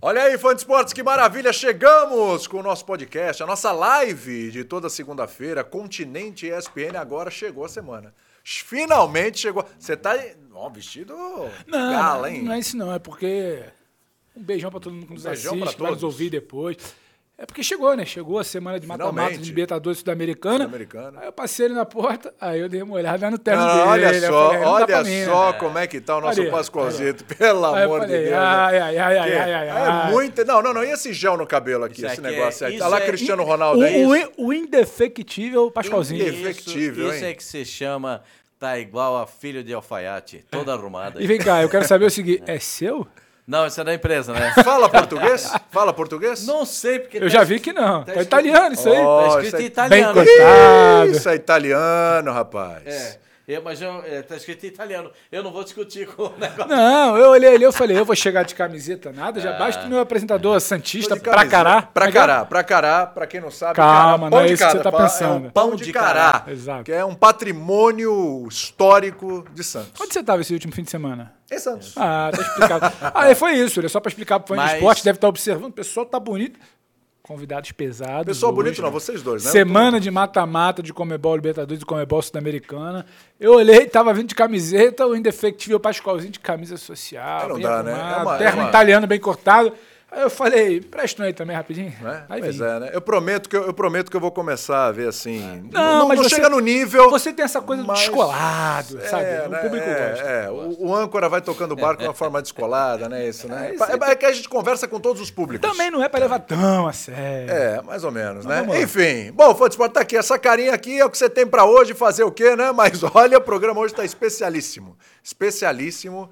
Olha aí, fã de esportes, que maravilha! Chegamos com o nosso podcast, a nossa live de toda segunda-feira, Continente ESPN, agora chegou a semana. Finalmente chegou. Você tá ó, vestido Não, gala, não, hein? não é isso não, é porque. Um beijão pra todo mundo que nos Beijão assiste, pra que vai nos todos. ouvir depois. É porque chegou, né? Chegou a semana de mata-mata de Libertadores Sul-Americana. Sul-Americana. Aí eu passei ele na porta, aí eu dei uma olhada no terno Não, dele. olha só, falei, olha mim, só né? como é que tá o nosso Pascoalzito, pelo amor falei, de Deus. né? ai, ai, ai, ai, ai, ai, É muito. Não, não, não. E esse gel no cabelo aqui, Isso esse aqui é- negócio aqui? isso Tá lá é- Cristiano O, Ronaldo aí. o, o indefectível Pascoalzinho. Inde- Efectivo, isso hein? é que se chama tá igual a filho de alfaiate, toda arrumada. E vem cá, eu quero saber o seguinte: é seu? Não, isso é da empresa, né? Fala português? Fala português? Não sei porque Eu tá já escrito- vi que não. Tá, escrito- italiano isso aí. Tá isso escrito é em italiano. bem cortado. Isso é italiano, rapaz. É, eu- mas eu, é, tá escrito em italiano. Eu não vou discutir com o negócio. Não, eu olhei ali, eu falei, eu vou chegar de camiseta, nada, já basta o meu apresentador Santista pra cará. Pra é é? cará, pra cará, pra quem não sabe. Calma, cará, não é de isso que você tá pensando. É um pão de cará, Exato. que é um patrimônio histórico de Santos. Onde você tava esse último fim de semana? Em Santos. Ah, tá explicado. ah, foi isso, é só pra explicar pro fã Mas- de esporte, deve estar observando, o pessoal tá bonito. Convidados pesados. Pessoal hoje, bonito não, né? vocês dois, né? Semana de mata-mata de Comebol Libertadores e Comebol Sul-Americana. Eu olhei, tava vindo de camiseta, o indefectível Pascoalzinho de camisa social. Aí não dá, né? arrumado, É uma- é terno uma- italiano bem cortado. Aí eu falei, presta um aí também rapidinho. Né? Aí Pois vim. é, né? Eu prometo, que eu, eu prometo que eu vou começar a ver assim. Não, não, mas não você- chega no nível. Você tem essa coisa mas- do descolado, sabe? É, o né? público é, gosta. é. O, o âncora vai tocando o barco de uma forma descolada, né? Isso, né? É, isso É, é que a gente conversa com todos os públicos. Também não é pra levar tão a sério. É, mais ou menos, né? Enfim, bom, de Esporte tá aqui. Essa carinha aqui é o que você tem pra hoje, fazer o quê, né? Mas olha, o programa hoje tá especialíssimo. Especialíssimo,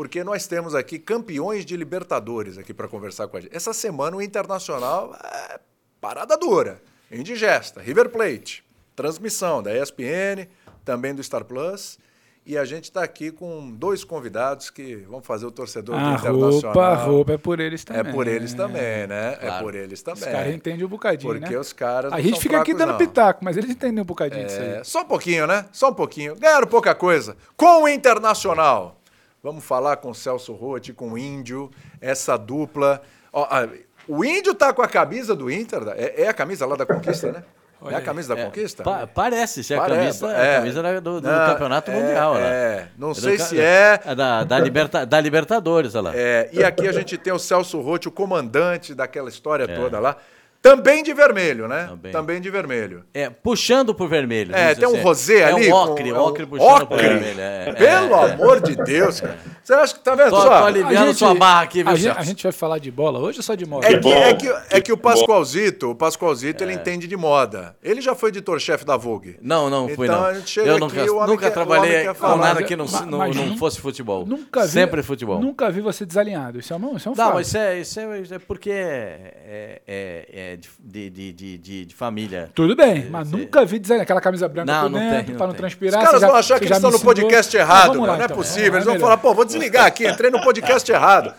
porque nós temos aqui campeões de Libertadores aqui pra conversar com a gente. Essa semana o Internacional é parada dura, indigesta. River Plate, transmissão da ESPN, também do Star Plus. E a gente está aqui com dois convidados que vão fazer o torcedor do A Internacional. roupa, a roupa é por eles É também. por eles também, né? É Claro. por eles também. Os caras entendem um bocadinho, Porque né? os caras. A gente são fica aqui fracos, dando não. pitaco, mas eles entendem um bocadinho disso É, aí. só um pouquinho, né? Só um pouquinho. Ganharam pouca coisa. Com o Internacional. Vamos falar com o Celso Rotti, com o Índio, essa dupla. Ó, ah, o Índio tá com a camisa do Inter. É, é a camisa lá da Conquista, né? é a camisa da É, Conquista? pa- parece ser a Parece, camisa, é. a camisa da- do, do Não, Campeonato é, Mundial. né? é. Não do sei ca- se é. Da, da, liberta, da Libertadores, olha lá. É, e aqui a gente tem o Celso Rotti, o comandante daquela história É. toda lá. Também de vermelho, né? Também. Também de vermelho. É, puxando pro vermelho. É, tem um dizer. rosé é ali. um com- ocre, é um ocre puxando pro ocre. vermelho. é, Pelo é, é. amor de Deus, cara. Você acha que tá vendo Tô- só? tô aliviando sua barra aqui, viu, a, gente, a gente vai falar de bola hoje ou só de moda? É que, é, que, é que o Pascoalzito, o Pascoalzito, ele entende de moda. Ele já foi editor-chefe da Vogue. Não, não fui Então, não. a gente chega Eu aqui, nunca, homem nunca quer- trabalhei com nada que não, mas- não, mas não fosse futebol. Nunca vi, Sempre futebol. Nunca vi você desalinhado. Isso é um, isso é um Não, fato. mas é, isso é, isso é porque é, é, é de, de, de, de, de família. Tudo bem, mas Você- nunca vi desalinhado. Aquela camisa branca Não, por não dentro, tem, não pra não tem. transpirar. Os caras já- vão achar que já eles estão no podcast errado, lá, não é então. possível. Eles É vão melhor. falar, pô, vou desligar aqui, entrei no podcast errado.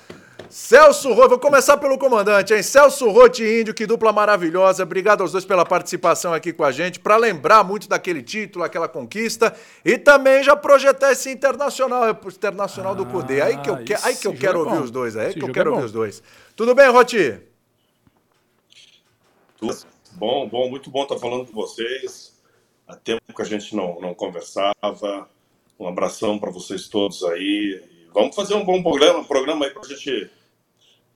Celso Rotti, vou começar pelo comandante, hein? Celso Rotti e Índio, que dupla maravilhosa. Obrigado aos dois pela participação aqui com a gente, para lembrar muito daquele título, aquela conquista e também já projetar esse internacional, é internacional do Cudê. Aí que eu, Ah, que, aí que eu quero é ouvir os dois, aí Esse que eu jogo quero é ouvir os dois. Tudo bem, Bom, bom, muito bom estar falando com vocês. Há tempo que a gente não, não conversava. Um abração para vocês todos aí. E vamos fazer um bom programa, um programa aí para a gente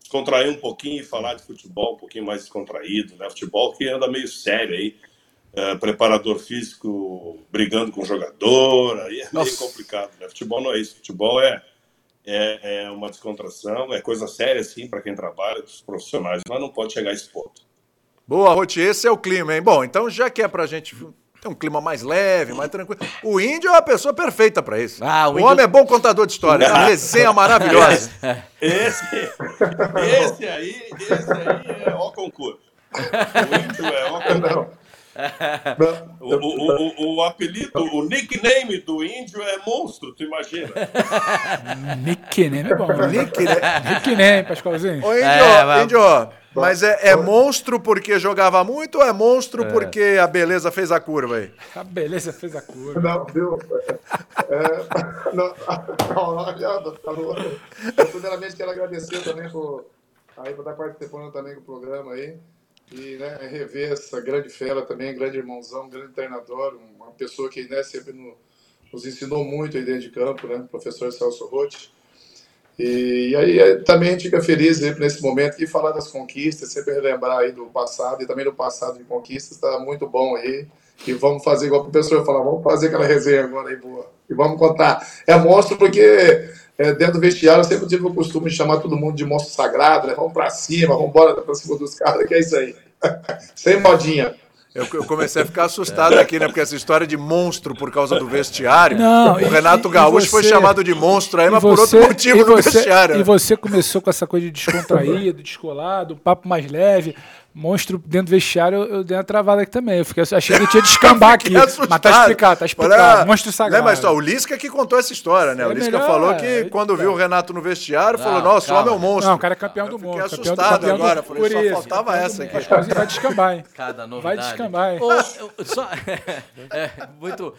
contrair um pouquinho e falar de futebol um pouquinho mais descontraído, né? Futebol que anda meio sério aí. É, preparador físico brigando com o jogador, aí é meio Nossa. complicado, né? Futebol não é isso. Futebol é, é, é uma descontração, é coisa séria, assim, para quem trabalha, dos profissionais, mas não pode chegar a esse ponto. Boa, Rotti, esse é o clima, hein? Bom, então já que é pra gente ter um clima mais leve, mais tranquilo. O índio é a pessoa perfeita pra isso. Ah, o o índio- homem é bom contador de história, é uma resenha maravilhosa. Esse, esse aí, esse aí é ó concurso. O índio é ó concurso. O, o, o, o apelido, o nickname do índio é monstro, tu imagina? Nickname é bom. né? Nick, né? Nickname, Pascoalzinho. Ô, índio, É, mas- índio, mas é, é monstro porque jogava muito ou é monstro porque a beleza fez a curva aí? A beleza fez a curva. Não, viu? É, não, não, tá Eu, primeiramente, quero agradecer também por, aí para estar participando também do programa aí. E né, rever essa grande fera também, grande irmãozão, grande treinador, uma pessoa que né, sempre no, nos ensinou muito aí dentro de campo, né? Professor Celso Rotti. E, e aí é, também a gente fica feliz aí, nesse momento e falar das conquistas, sempre relembrar aí do passado e também do passado de conquistas, está muito bom aí. E vamos fazer igual o professor falar, vamos fazer aquela resenha agora aí boa. E vamos contar. É monstro porque é, dentro do vestiário eu sempre tive o costume de chamar todo mundo de monstro sagrado, né? Vamos pra cima, vamos embora pra cima dos caras, que é isso aí. Sem modinha. Eu, eu, comecei a ficar assustado aqui, né? Porque essa história de monstro por causa do vestiário. Não, o Renato e, Gaúcho e você, foi chamado de monstro aí, mas você, por outro motivo do vestiário. E você começou com essa coisa de descontraído, descolado, um papo mais leve monstro dentro do vestiário, eu, dei uma travada aqui também. Eu fiquei, achei que eu tinha descambar aqui. Assustado. Mas tá explicado, tá explicado. monstro sagrado. Né, mas ó, o Lisca que contou essa história, né? É o Lisca melhor, falou que é, quando viu o Renato no vestiário, não, falou: Nossa, o homem é um monstro. Não, o cara é campeão do mundo. Fiquei assustado campeão agora. Do... Falei, só isso, faltava essa aqui. Vai descambar, hein? Cada novidade. Vai descambar, hein? só, é, muito.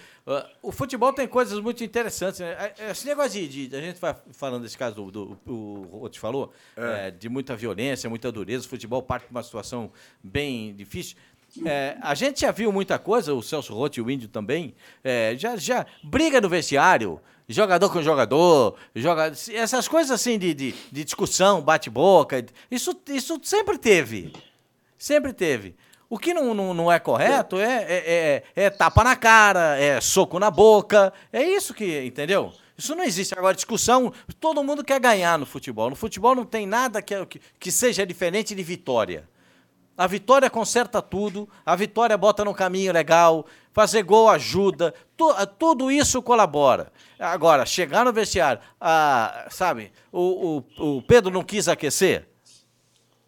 O futebol tem coisas muito interessantes. Né? É, é, esse negócio de, de, A gente vai falando desse caso do. do, do o Rote falou, é. É, de muita violência, muita dureza. O futebol parte de uma situação bem difícil. É, a gente já viu muita coisa, o Celso Rotti e o Índio também. É, já, já briga no vestiário, jogador com jogador, joga, essas coisas assim de, de, de discussão, bate-boca. Isso, isso sempre teve. Sempre teve. O que não, não, não é correto é, é, é, é, tapa na cara, é soco na boca. É isso que, entendeu? Isso não existe. Agora, discussão, todo mundo quer ganhar no futebol. No futebol não tem nada que, que, que seja diferente de vitória. A vitória conserta tudo, a vitória bota no caminho legal, fazer gol ajuda, tu, tudo isso colabora. Agora, chegar no vestiário, ah, sabe, o, o, o Pedro não quis aquecer,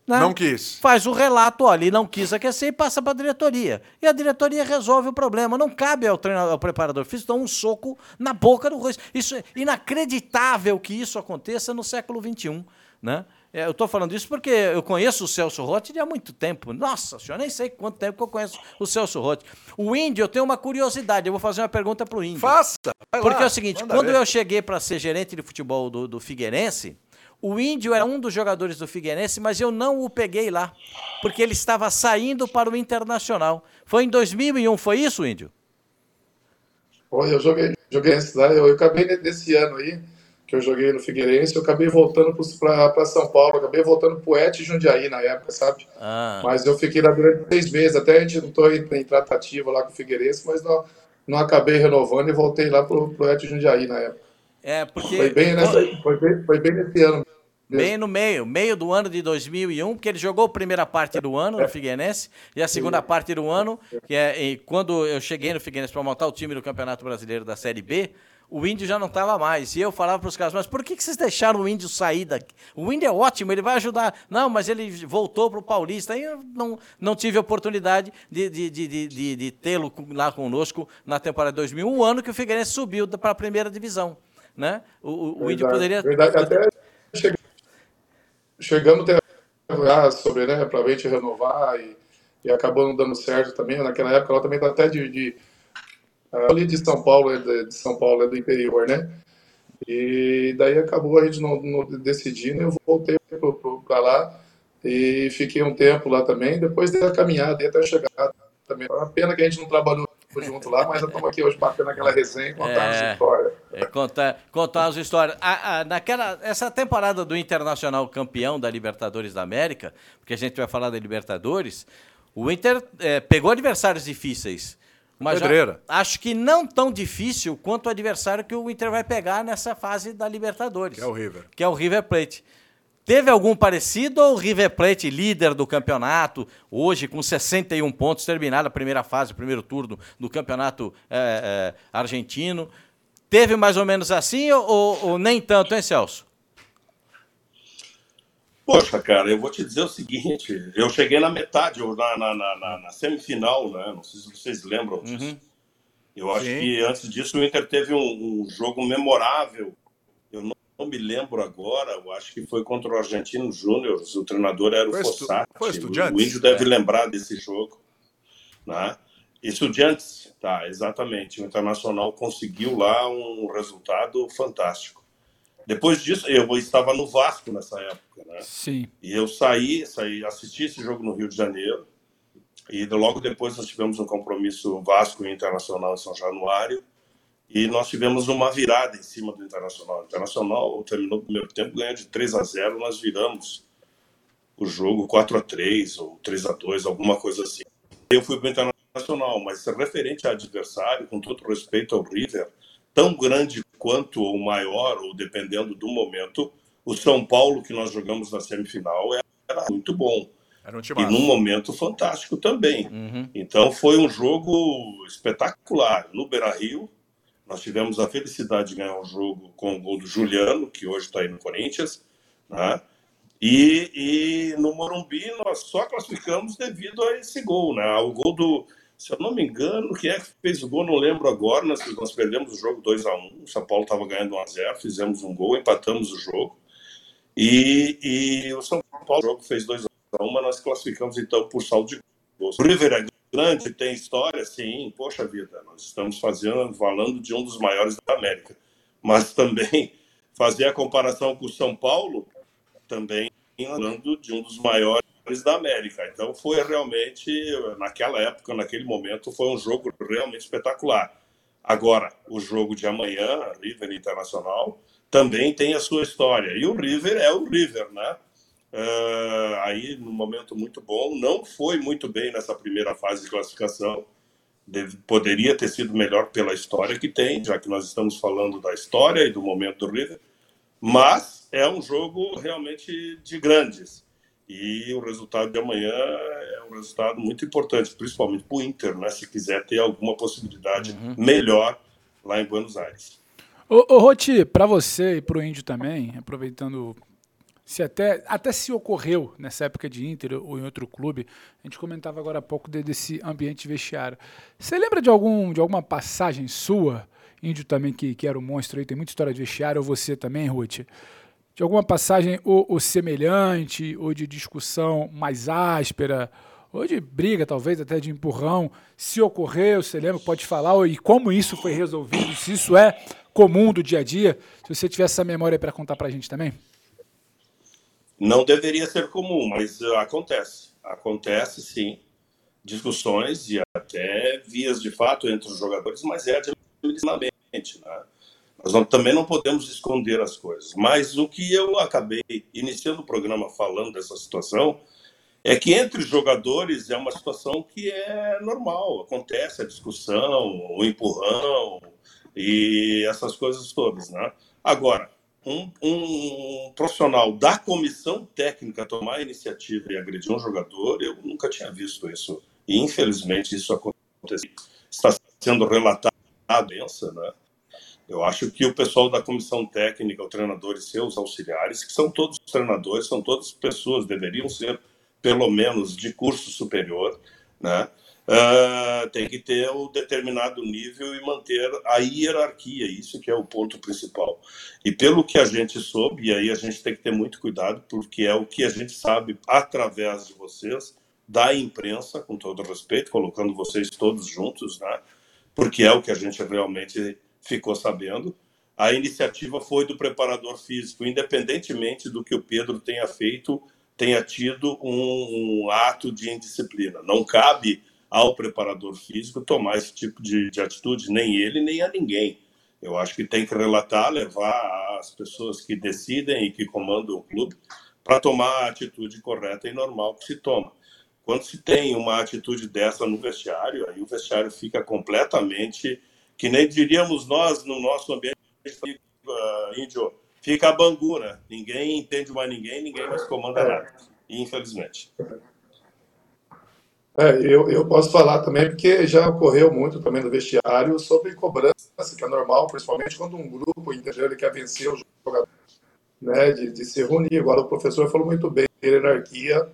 né? Não quis. Faz o relato, olha, ele não quis aquecer e passa para a diretoria. E a diretoria resolve o problema. Não cabe ao, treinador, ao preparador físico dar um soco na boca do rosto. Isso é inacreditável que isso aconteça no século XXI. Né? É, eu estou falando isso porque eu conheço o Celso Rotti há muito tempo. Nossa senhora, nem sei quanto tempo que eu conheço o Celso Rotti. O Índio, eu tenho uma curiosidade. Eu vou fazer uma pergunta para o Índio. Faça! Porque lá, é o seguinte, quando ver. eu cheguei para ser gerente de futebol do, do Figueirense, o Índio era um dos jogadores do Figueirense, mas eu não o peguei lá, porque ele estava saindo para o Internacional. Foi em 2001, foi isso, Índio? Foi, eu joguei, joguei lá, eu, eu acabei nesse ano aí, que eu joguei no Figueirense, eu acabei voltando para São Paulo, acabei voltando para o Et Jundiaí na época, sabe? Ah. Mas eu fiquei lá durante seis meses, até a gente não estou em, em tratativa lá com o Figueirense, mas não, não acabei renovando e voltei lá para o Et Jundiaí na época. É, porque. Foi bem, nessa, foi bem, foi bem nesse ano. Bem no meio, meio do ano de 2001, porque ele jogou a primeira parte do ano no Figueirense e a segunda parte do ano, que é quando eu cheguei no Figueirense para montar o time do Campeonato Brasileiro da Série B, o Índio já não estava mais. E eu falava para os caras, mas por que, que vocês deixaram o Índio sair daqui? O Índio é ótimo, ele vai ajudar. Não, mas ele voltou para o Paulista. Aí eu não, não tive a oportunidade de, de, de, de, de tê-lo lá conosco na temporada de 2001, um ano que o Figueirense subiu para a primeira divisão. Né? O, o, Índio poderia. Verdade, até chegamos a sobre, né, para a gente renovar e, e acabou não dando certo também. Naquela época ela também está até de, ali de São Paulo, é de, São Paulo, é do interior, né? E daí acabou a gente não, não decidindo, eu voltei para lá e fiquei um tempo lá também. Depois da caminhada, até chegar também. Uma pena que a gente não trabalhou junto lá, mas estamos aqui hoje batendo aquela resenha e contando é, as histórias. É, contar, contar as histórias. Naquela, essa temporada do Internacional campeão da Libertadores da América, porque a gente vai falar da Libertadores, o Inter é, pegou adversários difíceis. Mas acho que não tão difícil quanto o adversário que o Inter vai pegar nessa fase da Libertadores. Que é o River. Que é o River Plate. Teve algum parecido ou o River Plate, líder do campeonato, hoje com 61 pontos, terminada a primeira fase, o primeiro turno do campeonato é, é, argentino? Teve mais ou menos assim ou, ou, nem tanto, hein, Celso? Poxa, cara, eu vou te dizer o seguinte: eu cheguei na metade, na, na, na, na semifinal, né? Não sei se vocês lembram disso. Uhum. Eu acho Sim. que antes disso o Inter teve um, um jogo memorável. Eu não não me lembro agora, eu acho que foi contra o Argentino Júnior, o treinador era o foi Fossati. Foi o, o Índio deve é. lembrar desse jogo. Né? Estudiantes, tá, exatamente. O Internacional conseguiu lá um resultado fantástico. Depois disso, eu estava no Vasco nessa época, né? Sim. E eu saí, saí, assisti esse jogo no Rio de Janeiro. E logo depois nós tivemos um compromisso Vasco Internacional em São Januário. E nós tivemos uma virada em cima do Internacional. O Internacional terminou o primeiro tempo ganhando de 3 a 0 nós viramos o jogo 4 a 3 ou 3 a 2 alguma coisa assim. Eu fui para o Internacional, mas referente a adversário, com todo respeito ao River, tão grande quanto ou maior, ou dependendo do momento, o São Paulo que nós jogamos na semifinal era muito bom. Era um e num momento fantástico também. Uhum. Então foi um jogo espetacular. No Beira-Rio, nós tivemos a felicidade de ganhar o um jogo com o gol do Juliano, que hoje está aí no Corinthians, né? E, e, no Morumbi nós só classificamos devido a esse gol, né? O gol do, se eu não me engano, quem é que fez o gol, não lembro agora, nós, nós perdemos o jogo 2 a 1 o São Paulo estava ganhando 1 a 0 fizemos um gol, empatamos o jogo. E, e o São Paulo, o jogo fez 2 a 1 mas nós classificamos então por saldo de gols. O River é grande, tem história, sim, poxa vida, nós estamos fazendo, falando de um dos maiores da América. Mas também fazer a comparação com o São Paulo, também falando de um dos maiores da América. Então foi realmente, naquela época, naquele momento, foi um jogo realmente espetacular. Agora, o jogo de amanhã, River Internacional, também tem a sua história. E o River é o River, né? Uh, aí, num momento muito bom, não foi muito bem nessa primeira fase de classificação. Deve, poderia ter sido melhor pela história que tem, já que nós estamos falando da história e do momento do River. Mas é um jogo realmente de grandes. E o resultado de amanhã é um resultado muito importante, principalmente para o Inter, né, se quiser ter alguma possibilidade uhum. melhor lá em Buenos Aires. Ô, ô Roti, para você e para o Índio também, aproveitando, se até, até se ocorreu nessa época de Inter ou em outro clube, a gente comentava agora há pouco desse ambiente vestiário. Você lembra de, algum, de alguma passagem sua, Índio também, que, que era um monstro aí, tem muita história de vestiário, ou você também, Ruth? De alguma passagem ou, ou, semelhante, ou de discussão mais áspera, ou de briga, talvez até de empurrão, se ocorreu, você lembra, pode falar, e como isso foi resolvido, se isso é comum do dia a dia, se você tiver essa memória para contar para a gente também? Não deveria ser comum, mas acontece. Acontece sim, discussões e até vias de fato entre os jogadores, mas é administrativamente, né? Nós não, também não podemos esconder as coisas. Mas o que eu acabei iniciando o programa falando dessa situação é que entre jogadores é uma situação que é normal, acontece a discussão, o empurrão e essas coisas todas, né? Agora, um, um, profissional da comissão técnica tomar a iniciativa e agredir um jogador, eu nunca tinha visto isso. E infelizmente isso aconteceu. Está sendo relatado a doença, né? Eu acho que o pessoal da comissão técnica, o treinador e seus auxiliares, que são todos treinadores, são todas pessoas, deveriam ser pelo menos de curso superior, né? Uh, tem que ter o um determinado nível e manter a hierarquia, isso que é o ponto principal. E pelo que a gente soube, e aí a gente tem que ter muito cuidado, porque é o que a gente sabe através de vocês, da imprensa, com todo respeito, colocando vocês todos juntos, né? Porque é o que a gente realmente ficou sabendo. A iniciativa foi do preparador físico, independentemente do que o Pedro tenha feito, tenha tido um, um ato de indisciplina. Não cabe ao preparador físico tomar esse tipo de, de atitude, nem ele, nem a ninguém. Eu acho que tem que relatar, levar as pessoas que decidem e que comandam o clube para tomar a atitude correta e normal que se toma. Quando se tem uma atitude dessa no vestiário, aí o vestiário fica completamente que nem diríamos nós no nosso ambiente uh, índio, fica a bangu, né? Ninguém entende mais ninguém, ninguém mais comanda nada, infelizmente. É, eu, eu posso falar também, porque já ocorreu muito também no vestiário sobre cobrança, que é normal, principalmente quando um grupo integrante quer vencer o jogador, né, de, de se reunir. Agora, o professor falou muito bem, hierarquia,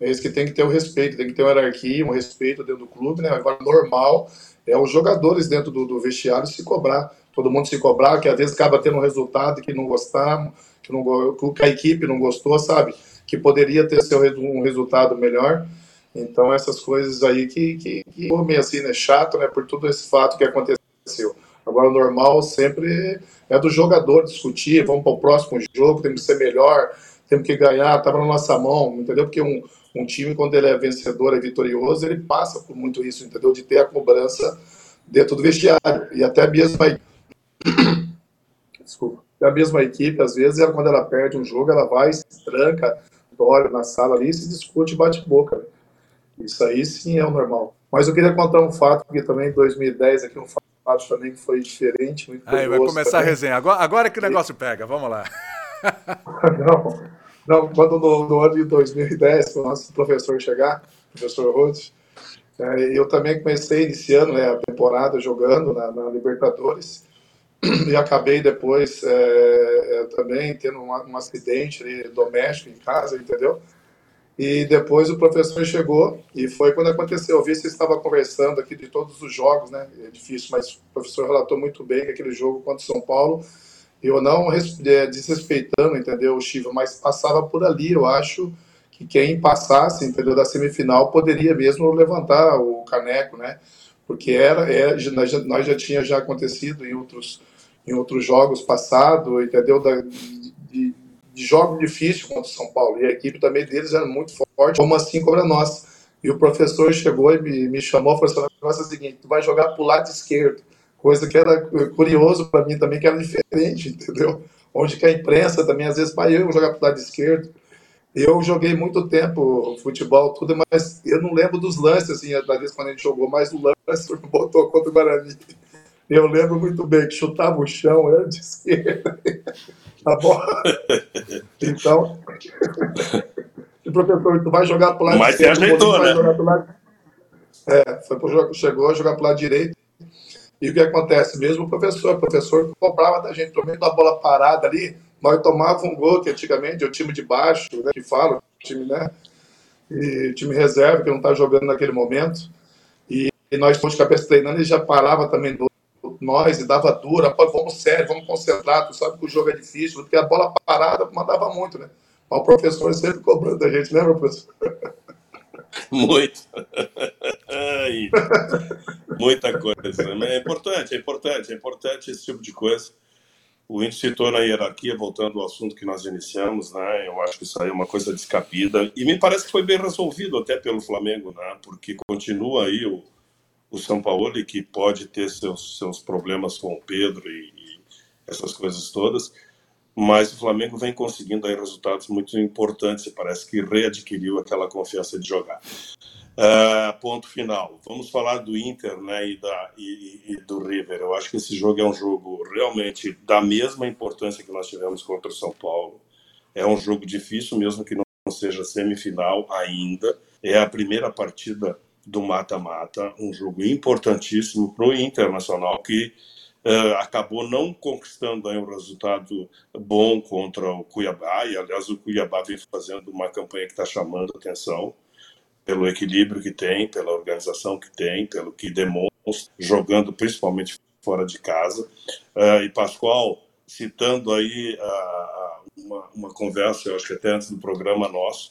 é isso que tem que ter o respeito, tem que ter uma hierarquia, um respeito dentro do clube, né? Agora, normal é os jogadores dentro do, do vestiário se cobrar, todo mundo se cobrar, que às vezes acaba tendo um resultado que não gostamos, que, não, que a equipe não gostou, sabe? Que poderia ter seu, um resultado melhor. Então, essas coisas aí que, que, que meio assim, né? Chato, né? Por todo esse fato que aconteceu. Agora, o normal sempre é do jogador discutir, vamos para o próximo jogo, temos que ser melhor, temos que ganhar, estava na nossa mão, entendeu? Porque um, um time, quando ele é vencedor, é vitorioso, ele passa por muito isso, entendeu? De ter a cobrança dentro do vestiário. E até mesmo a... Desculpa. A mesma equipe, às vezes, ela, quando ela perde um jogo, ela vai, se tranca, dorme na sala ali, se discute e bate boca. Isso aí sim é o normal. Mas eu queria contar um fato, porque também em 2010, aqui um fato também que foi diferente. Muito aí vai começar também. a resenha. Agora, agora que o negócio pega, vamos lá. não, não, quando no, no, ano de 2010, o nosso professor chegar, professor Rhodes, é, eu também comecei iniciando né, a temporada jogando na, na Libertadores e acabei depois é, é, também tendo um, um acidente doméstico em casa, entendeu? E depois o professor chegou e foi quando aconteceu. Eu vi que você estava conversando aqui de todos os jogos, né? É difícil, mas o professor relatou muito bem que aquele jogo contra o São Paulo, eu não é, desrespeitando, entendeu, o Chiva, mas passava por ali. Eu acho que quem passasse, entendeu, da semifinal poderia mesmo levantar o caneco, né? Porque era, é, nós, já, nós já tinha já acontecido em outros em outros jogos passados, entendeu? Da, de, de jogo difícil contra o São Paulo. E a equipe também deles era muito forte, como assim como a nossa. E o professor chegou e me, me chamou e falou assim: o negócio é o seguinte, tu vai jogar pro lado esquerdo. Coisa que era curioso para mim também, que era diferente, entendeu? Onde que a imprensa também, às vezes, para eu jogar pro lado esquerdo. Eu joguei muito tempo futebol, tudo, mas eu não lembro dos lances, assim, da vez quando a gente jogou, mas o lance botou contra o Guarani. Eu lembro muito bem que chutava o chão, era de esquerda. Tá bom? Então, o professor, tu vai jogar pro lado Mas esquerdo. Mas você ajeitou, né? Lado... É, foi pro jogo, chegou a jogar pro lado direito. E o que acontece? Mesmo o professor, o professor cobrava da gente, pelo menos da bola parada ali, nós tomávamos um gol, que antigamente é o time de baixo, né, que fala, time, né? E time reserva, que não está jogando naquele momento. E, e nós, de cabeça treinando, ele já parava também do nós e dava dura, pô, vamos sério, vamos concentrar, tu sabe que o jogo é difícil, porque a bola parada mandava muito, né? Mas o professor sempre cobrando a gente, lembra, professor? Muito. Muita coisa. Né? É importante, é importante, é importante esse tipo de coisa. O índice citou na hierarquia, voltando ao assunto que nós iniciamos, né? Eu acho que isso aí é uma coisa descabida. E me parece que foi bem resolvido até pelo Flamengo, né? Porque continua aí o, o São Paulo, que pode ter seus, seus problemas com o Pedro e, e, essas coisas todas, mas o Flamengo vem conseguindo aí resultados muito importantes e parece que readquiriu aquela confiança de jogar. Uh, ponto final. Vamos falar do Inter né, e, da, e, e, do River. Eu acho que esse jogo é um jogo realmente da mesma importância que nós tivemos contra o São Paulo. É um jogo difícil, mesmo que não seja semifinal ainda. É a primeira partida do mata-mata, um jogo importantíssimo para o Internacional, que uh, acabou não conquistando um resultado bom contra o Cuiabá, e aliás o Cuiabá vem fazendo uma campanha que está chamando atenção pelo equilíbrio que tem, pela organização que tem, pelo que demonstra, jogando principalmente fora de casa. Uh, e Pascoal, citando aí uh, uma, uma conversa, eu acho que até antes do programa nosso,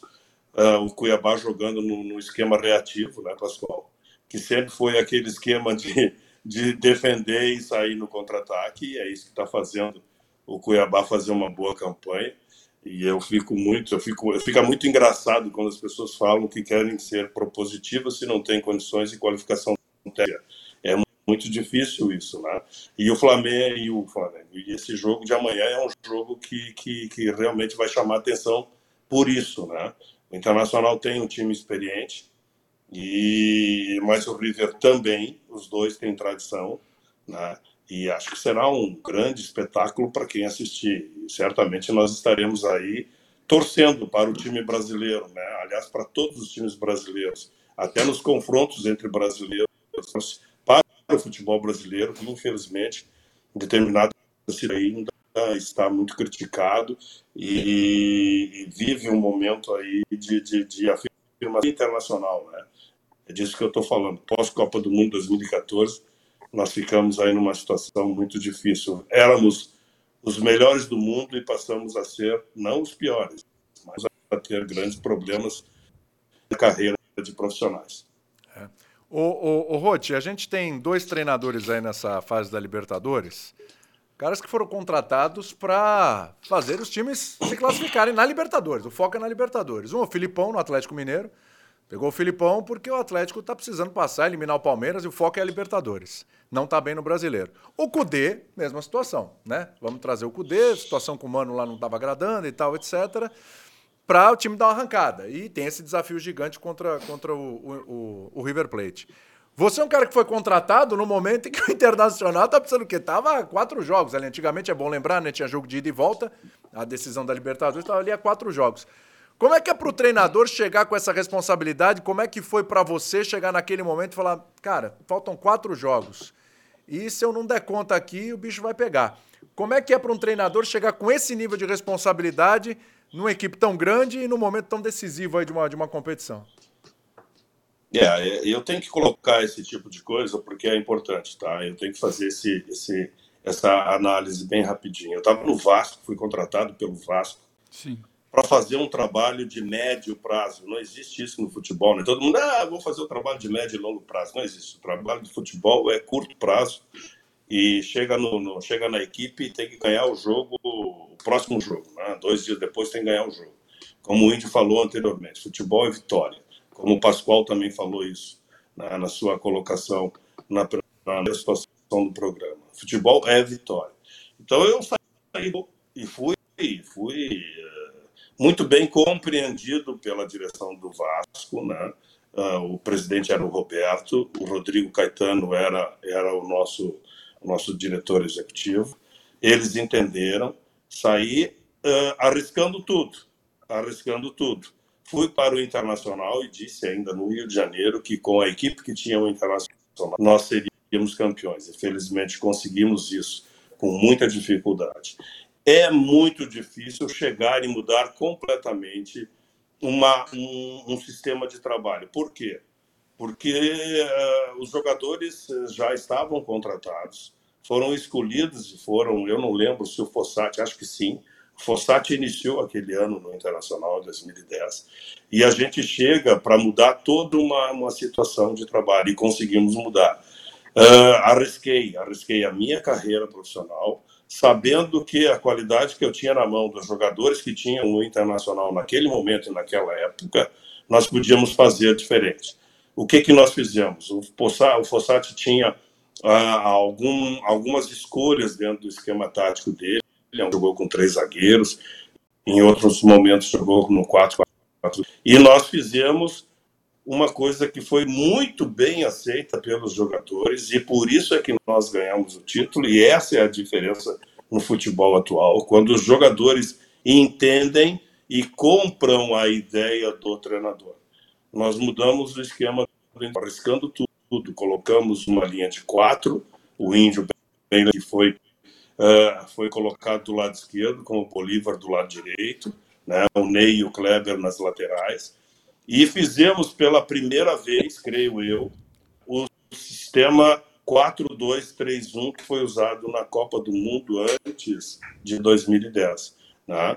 uh, o Cuiabá jogando no, no, esquema reativo, né, Pascoal? Que sempre foi aquele esquema de, de defender e sair no contra-ataque, e é isso que está fazendo o Cuiabá fazer uma boa campanha. E eu fico muito, eu fico, eu fica muito engraçado quando as pessoas falam que querem ser propositivas se não têm condições de qualificação técnica. É muito difícil isso, né? E o Flamengo e o Flamengo, e esse jogo de amanhã é um jogo que, que, que realmente vai chamar atenção por isso, né? O Internacional tem um time experiente, e mas o River também, os dois têm tradição, né? E acho que será um grande espetáculo para quem assistir. E certamente nós estaremos aí torcendo para o time brasileiro, né? Aliás, para todos os times brasileiros, até nos confrontos entre brasileiros, para o futebol brasileiro, que infelizmente determinado ainda está muito criticado e, e vive um momento aí de, de, de afirmação internacional, né? É disso que eu estou falando. Pós-Copa do Mundo 2014, nós ficamos aí numa situação muito difícil. Éramos os melhores do mundo e passamos a ser, não os piores, mas a ter grandes problemas na carreira de profissionais. É. Ô, ô Rote, a gente tem dois treinadores aí nessa fase da Libertadores. Caras que foram contratados para fazer os times se classificarem na Libertadores. O foco é na Libertadores. Um é o Filipão, no Atlético Mineiro. Pegou o Filipão porque o Atlético está precisando passar, eliminar o Palmeiras e o foco é a Libertadores. Não está bem no brasileiro. O Cudê, mesma situação, né? Vamos trazer o Cudê, situação com o Mano lá não estava agradando e tal, etc. Para o time dar uma arrancada. E tem esse desafio gigante contra, contra o, o, o, River Plate. Você é um cara que foi contratado no momento em que o Internacional tá precisando o quê? Tava quatro jogos ali. Antigamente é bom lembrar, né? Tinha jogo de ida e volta. A decisão da Libertadores estava ali a quatro jogos. Como é que é para o treinador chegar com essa responsabilidade? Como é que foi para você chegar naquele momento e falar, cara, faltam quatro jogos e se eu não der conta aqui, o bicho vai pegar. Como é que é para um treinador chegar com esse nível de responsabilidade numa equipe tão grande e num momento tão decisivo aí de uma, de uma competição? É, eu tenho que colocar esse tipo de coisa porque é importante, tá? Eu tenho que fazer esse, esse, essa análise bem rapidinho. Eu estava no Vasco, fui contratado pelo Vasco. Sim para fazer um trabalho de médio prazo. Não existe isso no futebol. Né? Todo mundo, ah, vou fazer um trabalho de médio e longo prazo. Não existe. O trabalho de futebol é curto prazo e chega, no, no, chega na equipe e tem que ganhar o jogo, o próximo jogo. Né? Dois dias depois tem que ganhar o jogo. Como o Índio falou anteriormente, futebol é vitória. Como o Pascoal também falou isso né, na sua colocação na, na situação do programa. Futebol é vitória. Então eu saí e fui, fui muito bem compreendido pela direção do Vasco, né? Uh, o presidente era o Roberto, o Rodrigo Caetano era era o nosso nosso diretor executivo. Eles entenderam, saí uh, arriscando tudo, arriscando tudo. Fui para o Internacional e disse ainda no Rio de Janeiro que com a equipe que tinha o Internacional nós seríamos campeões. E felizmente conseguimos isso com muita dificuldade é muito difícil chegar e mudar completamente uma, um, um sistema de trabalho. Por quê? Porque uh, os jogadores já estavam contratados, foram escolhidos e foram, eu não lembro se o Fossati, acho que sim, o Fossati iniciou aquele ano no Internacional, 2010, e a gente chega para mudar toda uma, uma situação de trabalho, e conseguimos mudar. Uh, arrisquei, arrisquei a minha carreira profissional, sabendo que a qualidade que eu tinha na mão dos jogadores que tinham no Internacional naquele momento e naquela época, nós podíamos fazer diferente. O que, que nós fizemos? O Fossati, o Fossati tinha ah, algum, algumas escolhas dentro do esquema tático dele. Ele jogou com três zagueiros, em outros momentos jogou no 4-4. E nós fizemos uma coisa que foi muito bem aceita pelos jogadores e por isso é que nós ganhamos o título e essa é a diferença no futebol atual, quando os jogadores entendem e compram a ideia do treinador. Nós mudamos o esquema, arriscando tudo, colocamos uma linha de quatro, o índio que foi uh, foi colocado do lado esquerdo, com o Bolívar do lado direito, né, o Ney e o Kleber nas laterais, e fizemos pela primeira vez, creio eu, o sistema 4-2-3-1 que foi usado na Copa do Mundo antes de 2010. Né?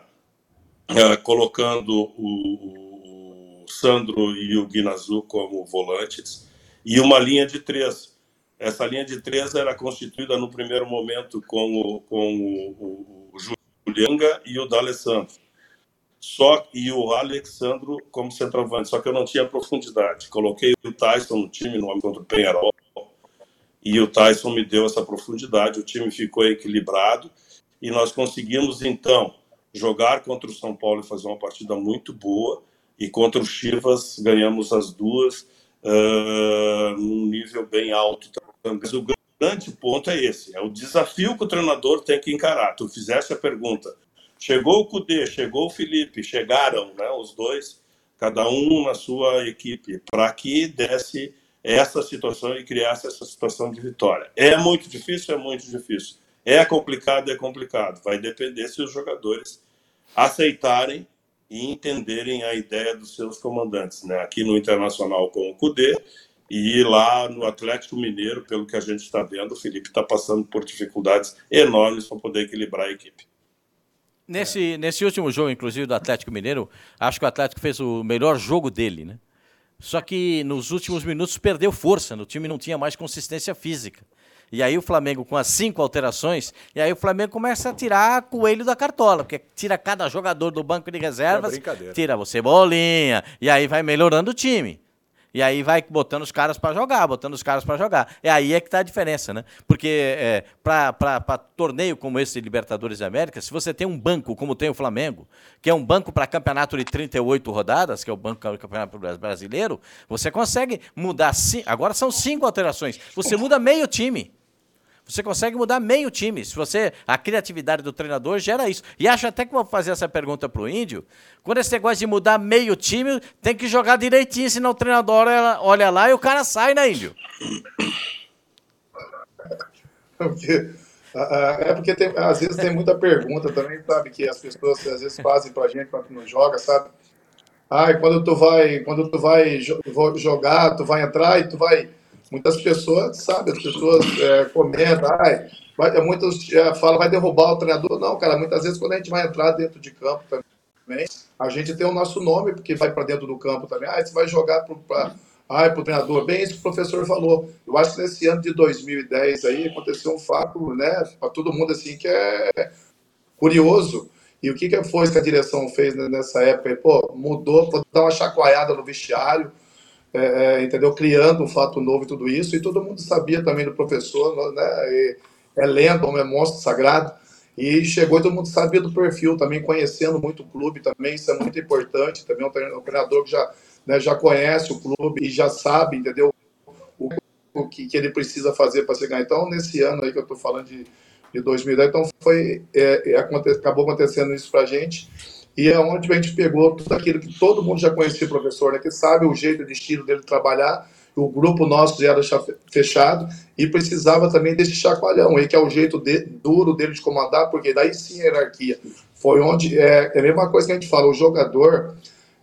É, colocando o, o, Sandro e o Guinazu como volantes e uma linha de três. Essa linha de três era constituída no primeiro momento com o, com o, o Julianga e o D'Alessandro só e o Alexandro como centroavante, só que eu não tinha profundidade. Coloquei o Tyson no time no contra o Penharol e o Tyson me deu essa profundidade. O time ficou equilibrado e nós conseguimos então jogar contra o São Paulo e fazer uma partida muito boa. E contra o Chivas ganhamos as duas uh, num nível bem alto também. Mas o grande ponto é esse: é o desafio que o treinador tem que encarar. Tu fizeste a pergunta Chegou o Cudê, chegou o Felipe, chegaram né, os dois, cada um na sua equipe, para que desse essa situação e criasse essa situação de vitória. É muito difícil? É muito difícil. É complicado? É complicado. Vai depender se os jogadores aceitarem e entenderem a ideia dos seus comandantes. Né? Aqui no Internacional com o Cudê e lá no Atlético Mineiro, pelo que a gente está vendo, o Felipe está passando por dificuldades enormes para poder equilibrar a equipe. Nesse, é. nesse último jogo, inclusive, do Atlético Mineiro, acho que o Atlético fez o melhor jogo dele, né? Só que nos últimos minutos perdeu força, o time não tinha mais consistência física. E aí o Flamengo com as cinco alterações, e aí o Flamengo começa a tirar coelho da cartola, porque tira cada jogador do banco de reservas, É tira você bolinha, e aí vai melhorando o time. E aí vai botando os caras para jogar, botando os caras para jogar. É aí é que tá a diferença, né? Porque é, para torneio como esse de Libertadores da América, se você tem um banco como tem o Flamengo, que é um banco para campeonato de 38 rodadas, que é o banco do Campeonato Brasileiro, você consegue mudar. Agora são cinco alterações. Você muda meio time. Você consegue mudar meio time. Se você a criatividade do treinador gera isso. E acho até que vou fazer essa pergunta pro Índio. Quando esse negócio de mudar meio time, tem que jogar direitinho, senão o treinador olha, lá e o cara sai, né, Índio? Porque, é porque tem, às vezes tem muita pergunta também, sabe, que as pessoas às vezes fazem pra gente quando não joga, sabe? Ai, quando tu vai, quando tu vai jogar, tu vai entrar e tu vai muitas pessoas, sabe, as pessoas é, comentam, ai, vai, muitos é, falam, vai derrubar o treinador. Não, cara, muitas vezes quando a gente vai entrar dentro de campo também, a gente tem o nosso nome, porque vai para dentro do campo também. Ah, você vai jogar para ai, o treinador. Bem, isso que o professor falou. Eu acho que nesse ano de 2010 aí aconteceu um fato, né, para todo mundo assim, que é curioso. E o que, que foi que a direção fez nessa época? Pô, mudou, vou dar uma chacoalhada no vestiário, é, é, entendeu? Criando um fato novo e tudo isso, e todo mundo sabia também do professor, né? E é lenda, é monstro sagrado, e chegou e todo mundo sabia do perfil também, conhecendo muito o clube também, isso é muito importante, também um treinador que já, né, já conhece o clube e já sabe, entendeu? O, o que, que ele precisa fazer para chegar. Então, nesse ano aí que eu estou falando de, de 2010, então foi, é, é, acabou acontecendo isso para a gente, e é onde a gente pegou tudo aquilo que todo mundo já conhecia o professor, né, que sabe o jeito, de estilo dele trabalhar, o grupo nosso já era fechado e precisava também desse chacoalhão aí, que é o jeito de, duro dele de comandar, porque daí sim hierarquia. Foi onde, é, é a mesma coisa que a gente fala, o jogador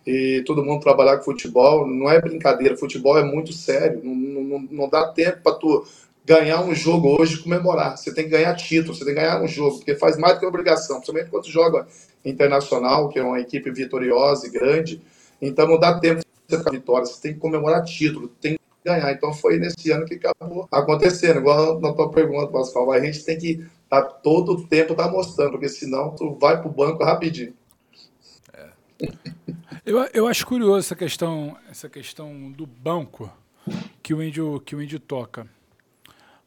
e todo mundo trabalhar com futebol, não é brincadeira, futebol é muito sério, não, não, não dá tempo para tu ganhar um jogo hoje e comemorar. Você tem que ganhar título, você tem que ganhar um jogo, porque faz mais do que obrigação, principalmente quando joga internacional, que é uma equipe vitoriosa e grande. Então não dá tempo de você ficar vitória, você tem que comemorar título, tem que ganhar. Então foi nesse ano que acabou acontecendo. Igual na tua pergunta, Pascal, a gente tem que tá todo o tempo tá mostrando, porque senão tu vai pro banco rapidinho. É. Eu, eu acho curioso essa questão, essa questão do banco que o índio que o índio toca.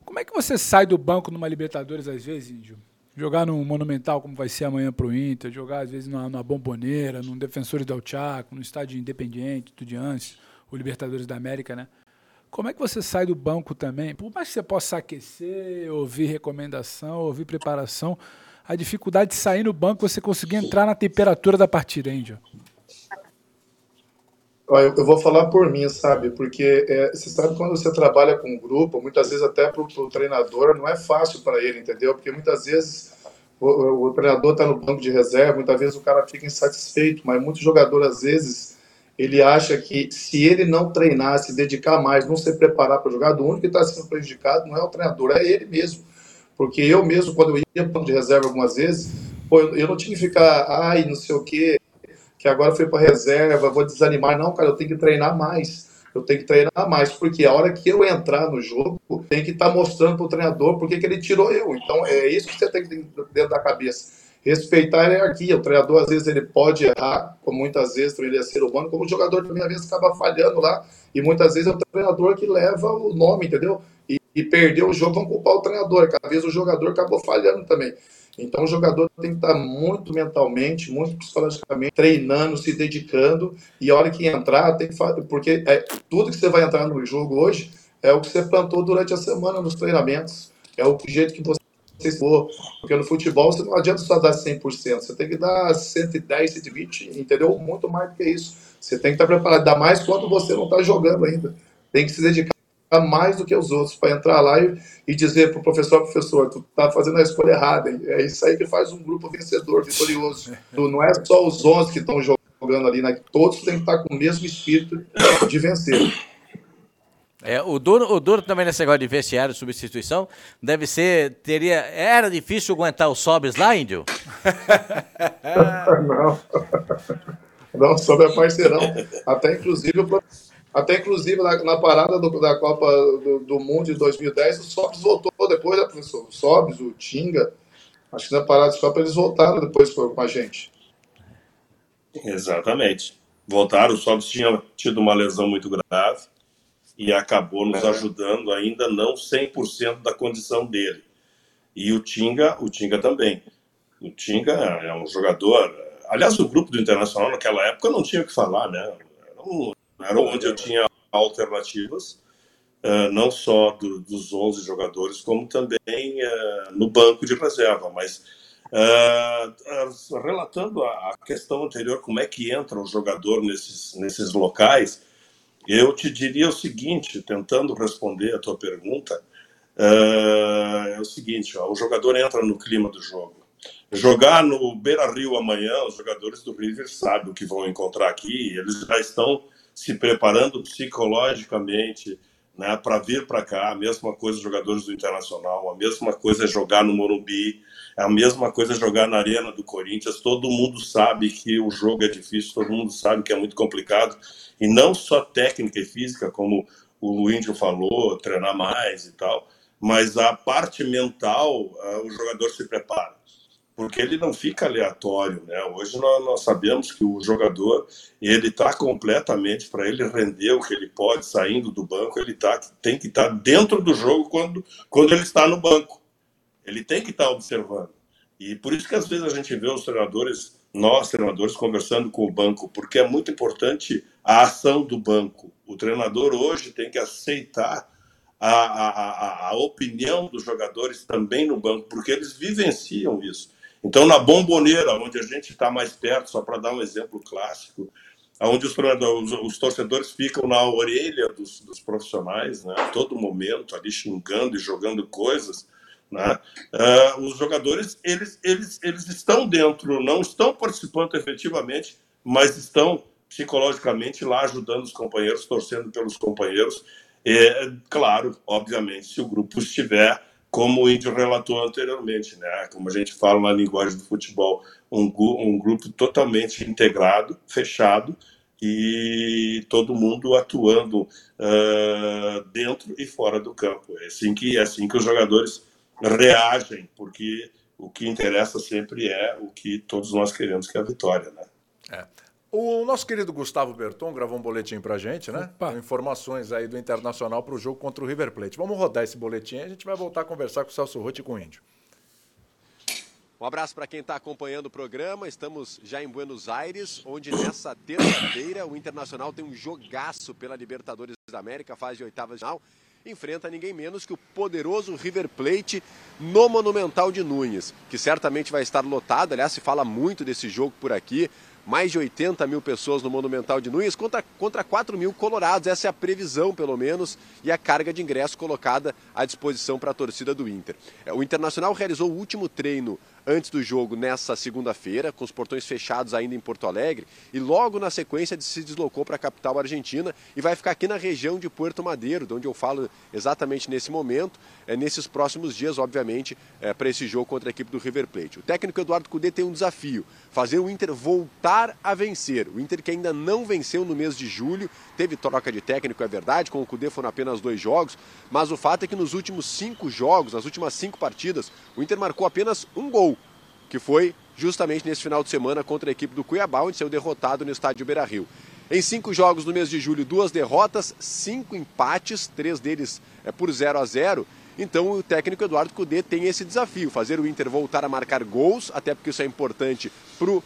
Como é que você sai do banco numa Libertadores às vezes, Índio? Jogar no Monumental, como vai ser amanhã para o Inter, jogar às vezes numa, numa Bomboneira, num Defensores del Chaco, no Estádio Independiente, Estudiantes, o Libertadores da América, né? Como é que você sai do banco também? Por mais que você possa aquecer, ouvir recomendação, ouvir preparação, a dificuldade de sair no banco você conseguir entrar na temperatura da partida, Eu vou falar por mim, sabe? Porque é, você sabe quando você trabalha com um grupo, muitas vezes até para o treinador não é fácil para ele, entendeu? Porque muitas vezes o, o treinador está no banco de reserva, muitas vezes o cara fica insatisfeito, mas muito jogador às vezes ele acha que se ele não treinar, se dedicar mais, não se preparar para jogar, o único que está sendo prejudicado não é o treinador, é ele mesmo. Porque eu mesmo, quando eu ia para o banco de reserva algumas vezes, pô, eu, eu não tinha que ficar, ai, não sei o quê, que agora foi para reserva, vou desanimar. Não, cara, eu tenho que treinar mais. Eu tenho que treinar mais, porque a hora que eu entrar no jogo, tem que estar tá mostrando para o treinador por que ele tirou eu. Então, é isso que você tem que ter dentro da cabeça. Respeitar a hierarquia. O treinador, às vezes, ele pode errar, como muitas vezes ele é ser humano, como o jogador também, às vezes, acaba falhando lá. E muitas vezes é o treinador que leva o nome, entendeu? E, e perdeu o jogo, vão culpar o treinador. Às vezes o jogador acabou falhando também. Então, o jogador tem que estar muito mentalmente, muito psicologicamente, treinando, se dedicando, e a hora que entrar, tem que fazer, porque é, tudo que você vai entrar no jogo hoje é o que você plantou durante a semana nos treinamentos, é o jeito que você for, porque no futebol você não adianta só dar 100%, você tem que dar 110, 120, entendeu? Muito mais do que isso. Você tem que estar preparado, ainda mais quando você não está jogando ainda. Tem que se dedicar mais do que os outros para entrar lá e, e dizer para o professor, professor, tu está fazendo a escolha errada. Hein? É isso aí que faz um grupo vencedor, vitorioso. Tu, não é só os 11 que estão jogando ali, né? todos têm que estar com o mesmo espírito de vencer. É, o duro, o duro também nesse negócio de vestiário, substituição, deve ser, teria, era difícil aguentar os sobres lá, Índio? não, não, sobre a parceirão, até inclusive o Até inclusive na, na parada do, da Copa do, do, Mundo de 2010, o Sobs voltou depois, né, professor? O Sobs, o Tinga. Acho que na parada da Copa eles voltaram depois com a gente. Exatamente. Voltaram, o Sobs tinha tido uma lesão muito grave e acabou nos é. ajudando, ainda não 100% da condição dele. E o Tinga, o Tinga também. O Tinga é um jogador. Aliás, o grupo do Internacional naquela época não tinha o que falar, né? Era, um, era onde eu tinha alternativas, uh, não só do, dos 11 jogadores, como também uh, no banco de reserva. Mas uh, relatando a, a, questão anterior, como é que entra o jogador nesses, nesses locais, eu te diria o seguinte, tentando responder a tua pergunta, é o seguinte: ó, o jogador entra no clima do jogo. Jogar no Beira Rio amanhã, os jogadores do River sabem o que vão encontrar aqui, eles já estão se preparando psicologicamente né, para vir para cá. A mesma coisa jogadores do Internacional, a mesma coisa é jogar no Morumbi, a mesma coisa é jogar na Arena do Corinthians. Todo mundo sabe que o jogo é difícil, todo mundo sabe que é muito complicado, e não só técnica e física, como o Índio falou, treinar mais e tal, mas a parte mental, uh, o jogador se prepara, porque ele não fica aleatório, né? Hoje nós, nós sabemos que o jogador ele está completamente para ele render o que ele pode saindo do banco, ele tá, tem que estar tá dentro do jogo quando quando ele está no banco, ele tem que estar tá observando. E por isso que às vezes a gente vê os treinadores, nós treinadores conversando com o banco, porque é muito importante a ação do banco. O treinador hoje tem que aceitar a, a, a, opinião dos jogadores também no banco, porque eles vivenciam isso. Então, na bomboneira, onde a gente está mais perto, só para dar um exemplo clássico, onde os, os, os, torcedores ficam na orelha dos, dos profissionais, né, a todo momento, ali xingando e jogando coisas, né, uh, os jogadores eles, eles, eles estão dentro, não estão participando efetivamente, mas estão psicologicamente lá ajudando os companheiros, torcendo pelos companheiros. É, claro, obviamente, se o grupo estiver, como o Índio relatou anteriormente, né? como a gente fala na linguagem do futebol, um, um grupo totalmente integrado, fechado, e todo mundo atuando uh, dentro e fora do campo. É assim que é assim que os jogadores reagem, porque o que interessa sempre é o que todos nós queremos, que é a vitória, né? É. O nosso querido Gustavo Berton gravou um boletim para a gente, né? Com informações aí do Internacional para o jogo contra o River Plate. Vamos rodar esse boletim e a gente vai voltar a conversar com o Celso Rotti e com o Índio. Um abraço para quem está acompanhando o programa. Estamos já em Buenos Aires, onde nessa terça-feira o Internacional tem um jogaço pela Libertadores da América, fase de oitavas de final. Enfrenta ninguém menos que o poderoso River Plate no Monumental de Nunes, que certamente vai estar lotado. Aliás, se fala muito desse jogo por aqui mais de 80 mil pessoas no Monumental de Nunes contra, contra 4 mil colorados. Essa é a previsão, pelo menos, e a carga de ingresso colocada à disposição para a torcida do Inter. É, o Internacional realizou o último treino antes do jogo nessa segunda-feira, com os portões fechados ainda em Porto Alegre, e logo na sequência se deslocou para a capital argentina e vai ficar aqui na região de Puerto Madeiro, de onde eu falo exatamente nesse momento, é, nesses próximos dias, obviamente, é, para esse jogo contra a equipe do River Plate. O técnico Eduardo Cudê tem um desafio, fazer o Inter voltar a vencer. O Inter que ainda não venceu no mês de julho, teve troca de técnico, é verdade, com o Cudê foram apenas dois jogos, mas o fato é que nos últimos cinco jogos, nas últimas cinco partidas, o Inter marcou apenas um gol que foi justamente nesse final de semana contra a equipe do Cuiabá, onde saiu derrotado no estádio Beira-Rio. Em cinco jogos no mês de julho, duas derrotas, cinco empates, três deles é, por 0 a 0 então o técnico Eduardo Cudê tem esse desafio, fazer o Inter voltar a marcar gols, até porque isso é importante para o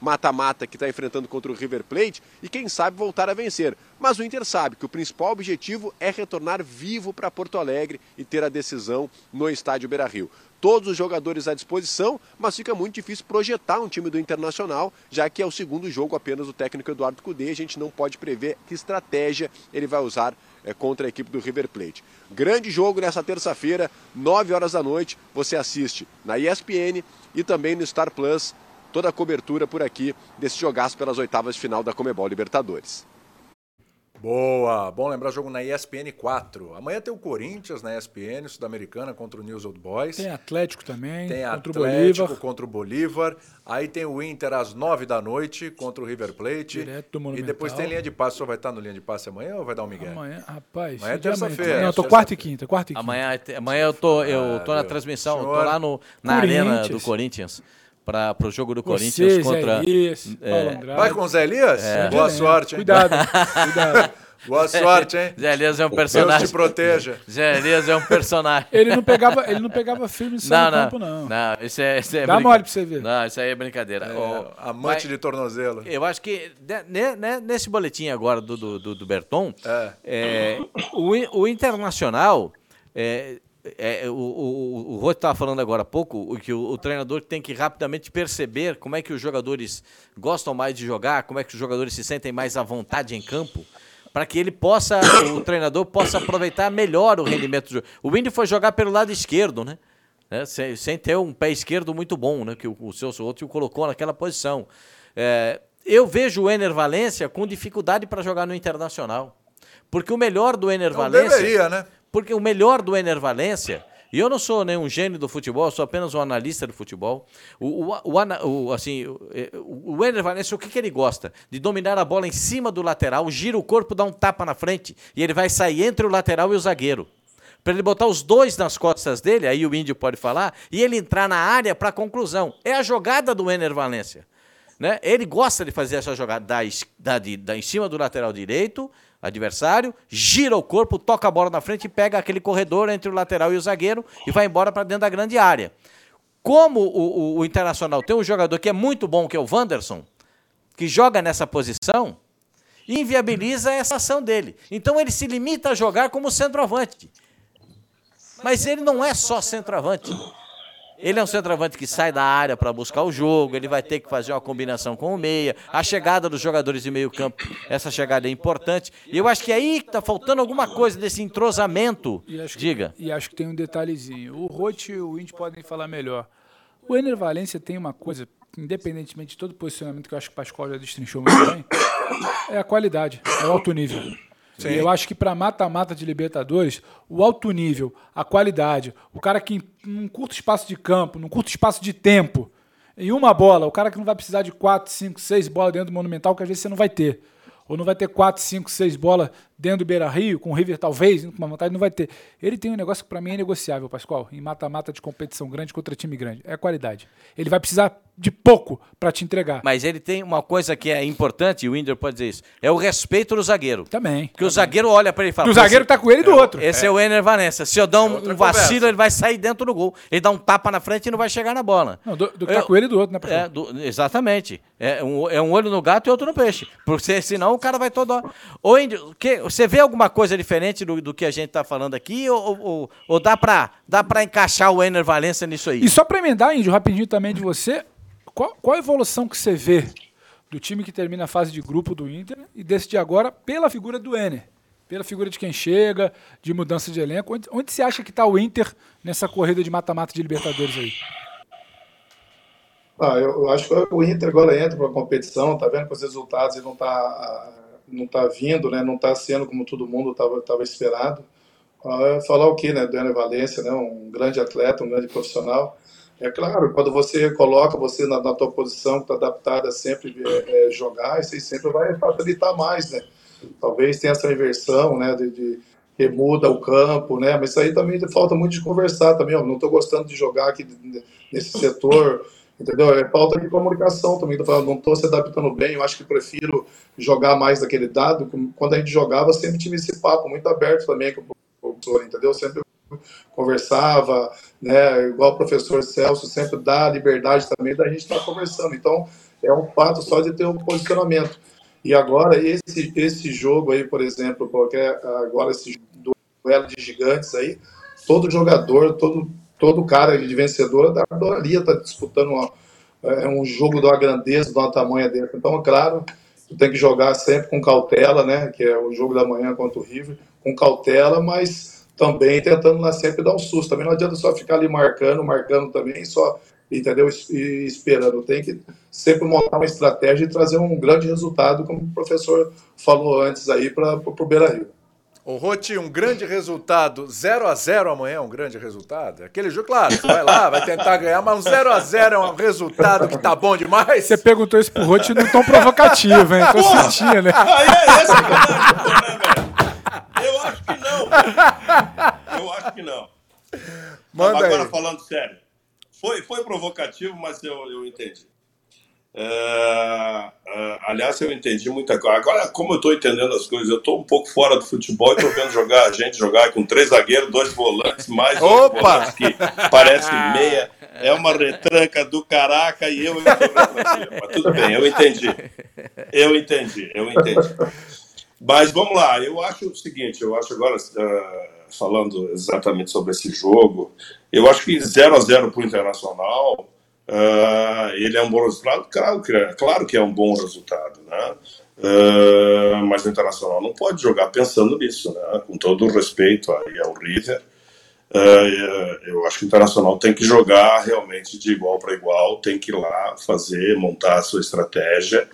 mata-mata que está enfrentando contra o River Plate e quem sabe voltar a vencer. Mas o Inter sabe que o principal objetivo é retornar vivo para Porto Alegre e ter a decisão no estádio Beira-Rio todos os jogadores à disposição, mas fica muito difícil projetar um time do Internacional, já que é o segundo jogo apenas do técnico Eduardo Cudê, a gente não pode prever que estratégia ele vai usar é, contra a equipe do River Plate. Grande jogo nessa terça-feira, 9 horas da noite, você assiste na ESPN e também no Star Plus, toda a cobertura por aqui desse jogaço pelas oitavas de final da Comebol Libertadores. Boa! Bom lembrar jogo na ESPN 4. Amanhã tem o Corinthians na ESPN, Sul-Americana, contra o News Old Boys. Tem Atlético também, Tem contra Atlético o Bolívar. contra o Bolívar. Aí tem o Inter às 9 da noite contra o River Plate. Direto do e Monumental. depois tem linha de passe. O senhor vai estar no linha de passe amanhã ou vai dar um migué? Amanhã, rapaz. Amanhã é terça-feira, Não, eu tô quarta e quinta, quarta e quinta. Amanhã, amanhã eu tô, eu tô na viu? transmissão, eu tô lá no, na arena do Corinthians para o jogo do Você, Corinthians Zé contra. Elias, é. Vai com o Zé Elias? Zé Boa Elias. sorte, hein? Cuidado, cuidado. Boa sorte, hein? Zé Elias é um Deus personagem. te proteja. Zé Elias é um personagem. Ele não pegava, ele não pegava firme no Não, não, campo, não. não. Isso é, isso é Dá brinca- mole pra você ver. Não, isso aí é brincadeira. É, amante mas de tornozelo. Eu acho que ne- ne- nesse boletim agora do, do, do, do Berton, É. é, o, o Internacional. É, é, o o, o Rô estava falando agora há pouco o que o, o treinador tem que rapidamente perceber como é que os jogadores gostam mais de jogar, como é que os jogadores se sentem mais à vontade em campo, para que ele possa, o treinador possa aproveitar melhor o rendimento do jogo. O Indy foi jogar pelo lado esquerdo, né? né, Sem, sem ter um pé esquerdo muito bom, né? Que o, o seu outro o colocou naquela posição. É, eu vejo o Ener Valência com dificuldade para jogar no Internacional. Porque o melhor do Ener Não Valência. deveria, né? Porque o melhor do Ener Valência, e eu não sou nenhum gênio do futebol, sou apenas um analista do futebol. O, o, o, o- assim, o, o o Ener o que, que ele gosta? De dominar a bola em cima do lateral, gira o corpo, dá um tapa na frente e ele vai sair entre o lateral e o zagueiro. Para ele botar os dois nas costas dele, aí o índio pode falar, e ele entrar na área para conclusão. É a jogada do Ener Valência. Né? Ele gosta de fazer essa jogada da, da, da- em cima do lateral direito, adversário, gira o corpo, toca a bola na frente e pega aquele corredor entre o lateral e o zagueiro e vai embora para dentro da grande área. Como o, o- o Internacional tem um jogador que é muito bom, que é o Wanderson, que joga nessa posição, inviabiliza essa ação dele. Então ele se limita a jogar como centroavante. Mas ele não é só centroavante. Ele é um centroavante que sai da área para buscar o jogo, ele vai ter que fazer uma combinação com o meia. A chegada dos jogadores de meio campo, essa chegada é importante. E eu acho que aí está faltando alguma coisa desse entrosamento. E que- Diga. E acho que tem um detalhezinho. O Roth e o Indy podem falar melhor. O Ener Valência tem uma coisa, independentemente de todo o posicionamento que eu acho que o Pascoal já destrinchou muito bem, é a qualidade, é o alto nível. E eu acho que para mata-mata de Libertadores, o alto nível, a qualidade, o cara que num curto espaço de campo, num curto espaço de tempo, em uma bola, o cara que não vai precisar de 4, 5, 6 bolas dentro do Monumental, que às vezes você não vai ter. Ou não vai ter 4, 5, 6 bolas dentro do Beira Rio, com o River talvez, com uma vantagem, não vai ter. Ele tem um negócio que para mim é negociável, Pascoal, em mata-mata de competição grande contra time grande. É a qualidade. Ele vai precisar de pouco para te entregar. Mas ele tem uma coisa que é importante, e o Winder pode dizer isso, é o respeito do zagueiro. Também. Porque o zagueiro olha para ele e fala... Do "Pô, zagueiro tá com ele e do outro. Esse é, o Ener Vanessa. Se eu dar um, outra um vacilo, conversa. ele vai sair dentro do gol. Ele dá um tapa na frente e não vai chegar na bola. Não, do, do que tá Eu- com ele e do outro, né? É, do- exatamente. É um, é um olho no gato e outro no peixe. Porque senão o cara vai todo. Ô, Índio, que, você vê alguma coisa diferente do, do que a gente está falando aqui? Ou, ou, ou dá para dá pra encaixar o Ener Valência nisso aí? E só para emendar, Índio, rapidinho também de você, qual, qual a evolução que você vê do time que termina a fase de grupo do Inter e desse de agora pela figura do Ener? Pela figura de quem chega, de mudança de elenco. Onde, onde você acha que está o Inter nessa corrida de mata-mata de Libertadores aí? Ah, eu, acho que o Inter agora entra para a competição, tá vendo que os resultados não tá não tá vindo, né? Não tá sendo como todo mundo estava tava esperado. Ah, falar o que, né? Do Ener Valência, né? Um grande atleta, um grande profissional. É claro, quando você coloca você na, na tua posição, que está adaptada a sempre é, é, jogar, isso aí sempre vai facilitar mais, né? Talvez tenha essa inversão, né? De, de remuda o campo, né? Mas isso aí também falta muito de conversar também. Ó, não estou gostando de jogar aqui nesse setor, entendeu? É falta de comunicação também. Tô falando, não estou se adaptando bem. Eu acho que prefiro jogar mais daquele dado. Quando a gente jogava, sempre tive esse papo muito aberto também com o professor, entendeu? Sempre conversava, né? Igual o professor Celso sempre dá a liberdade também da gente estar conversando. Então, é um fato só de ter um posicionamento. E agora, esse, esse jogo aí, por exemplo, qualquer, agora esse duelo de gigantes aí, todo jogador, todo, todo cara de vencedor adoraria estar disputando uma, é, um jogo uma grandeza, de uma tamanha dessa. Então, é claro, tem que jogar sempre com cautela, né? Que é o jogo da manhã contra o River, com cautela, mas também tentando lá sempre dar um susto. Também não adianta só ficar ali marcando, marcando também, só entendeu? E esperando. Tem que sempre montar uma estratégia e trazer um grande resultado, como o professor falou antes aí, para o Beira Rio. Ô, Roti, um grande resultado, 0 a 0 amanhã é um grande resultado? Aquele jogo, claro, você vai lá, vai tentar ganhar, mas um 0 a 0 é um resultado que tá bom demais. Você perguntou isso pro Roti não tão provocativo, hein? Tô sentindo, né? Aí é esse que é Eu acho que não. Eu acho que não. Manda Agora, aí. falando sério, foi, foi provocativo, mas eu, eu entendi. É, é, aliás, eu entendi muita coisa. Agora, como eu estou entendendo as coisas, eu estou um pouco fora do futebol e estou vendo jogar a gente jogar com três zagueiros, dois volantes, mais dois Opa! volantes que parece meia. É uma retranca do caraca e eu entro Mas tudo bem, eu entendi. Eu entendi, eu entendi. Mas vamos lá, eu acho o seguinte, eu acho agora, ah, falando exatamente sobre esse jogo, eu acho que 0 a 0 para o Internacional, ah, ele é um bom resultado? Claro que é, claro que é um bom resultado, né? Ah, mas o Internacional não pode jogar pensando nisso, né? Com todo o respeito aí ao River, ah, eu acho que o Internacional tem que jogar realmente de igual para igual, tem que ir lá fazer, montar a sua estratégia,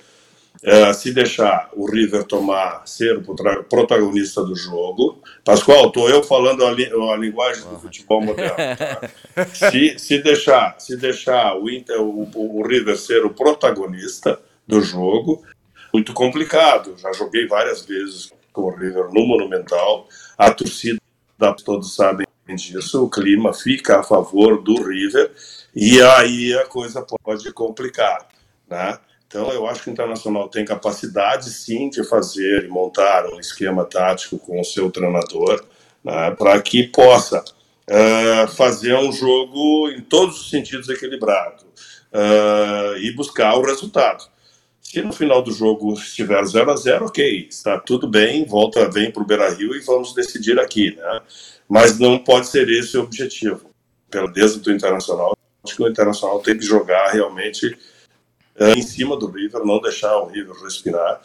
Uh, se deixar o River tomar, ser o protagonista do jogo. Pascoal, estou eu falando a, li- a linguagem do futebol moderno. tá? se, se deixar, se deixar o, Inter, o, o River ser o protagonista do jogo, muito complicado. Já joguei várias vezes com o River no Monumental. A torcida, todos sabem disso, o clima fica a favor do River e aí a coisa pode complicar, né? Então, eu acho que o Internacional tem capacidade, sim, de fazer e montar um esquema tático com o seu treinador, né, para que possa eh, fazer um jogo em todos os sentidos equilibrado eh, e buscar o resultado. Se no final do jogo estiver 0 a 0 ok, está tudo bem, volta, vem para o Beira-Rio e vamos decidir aqui, né? Mas não pode ser esse o objetivo. Pela desde do Internacional, acho que o Internacional tem que jogar realmente em cima do River, não deixar o River respirar.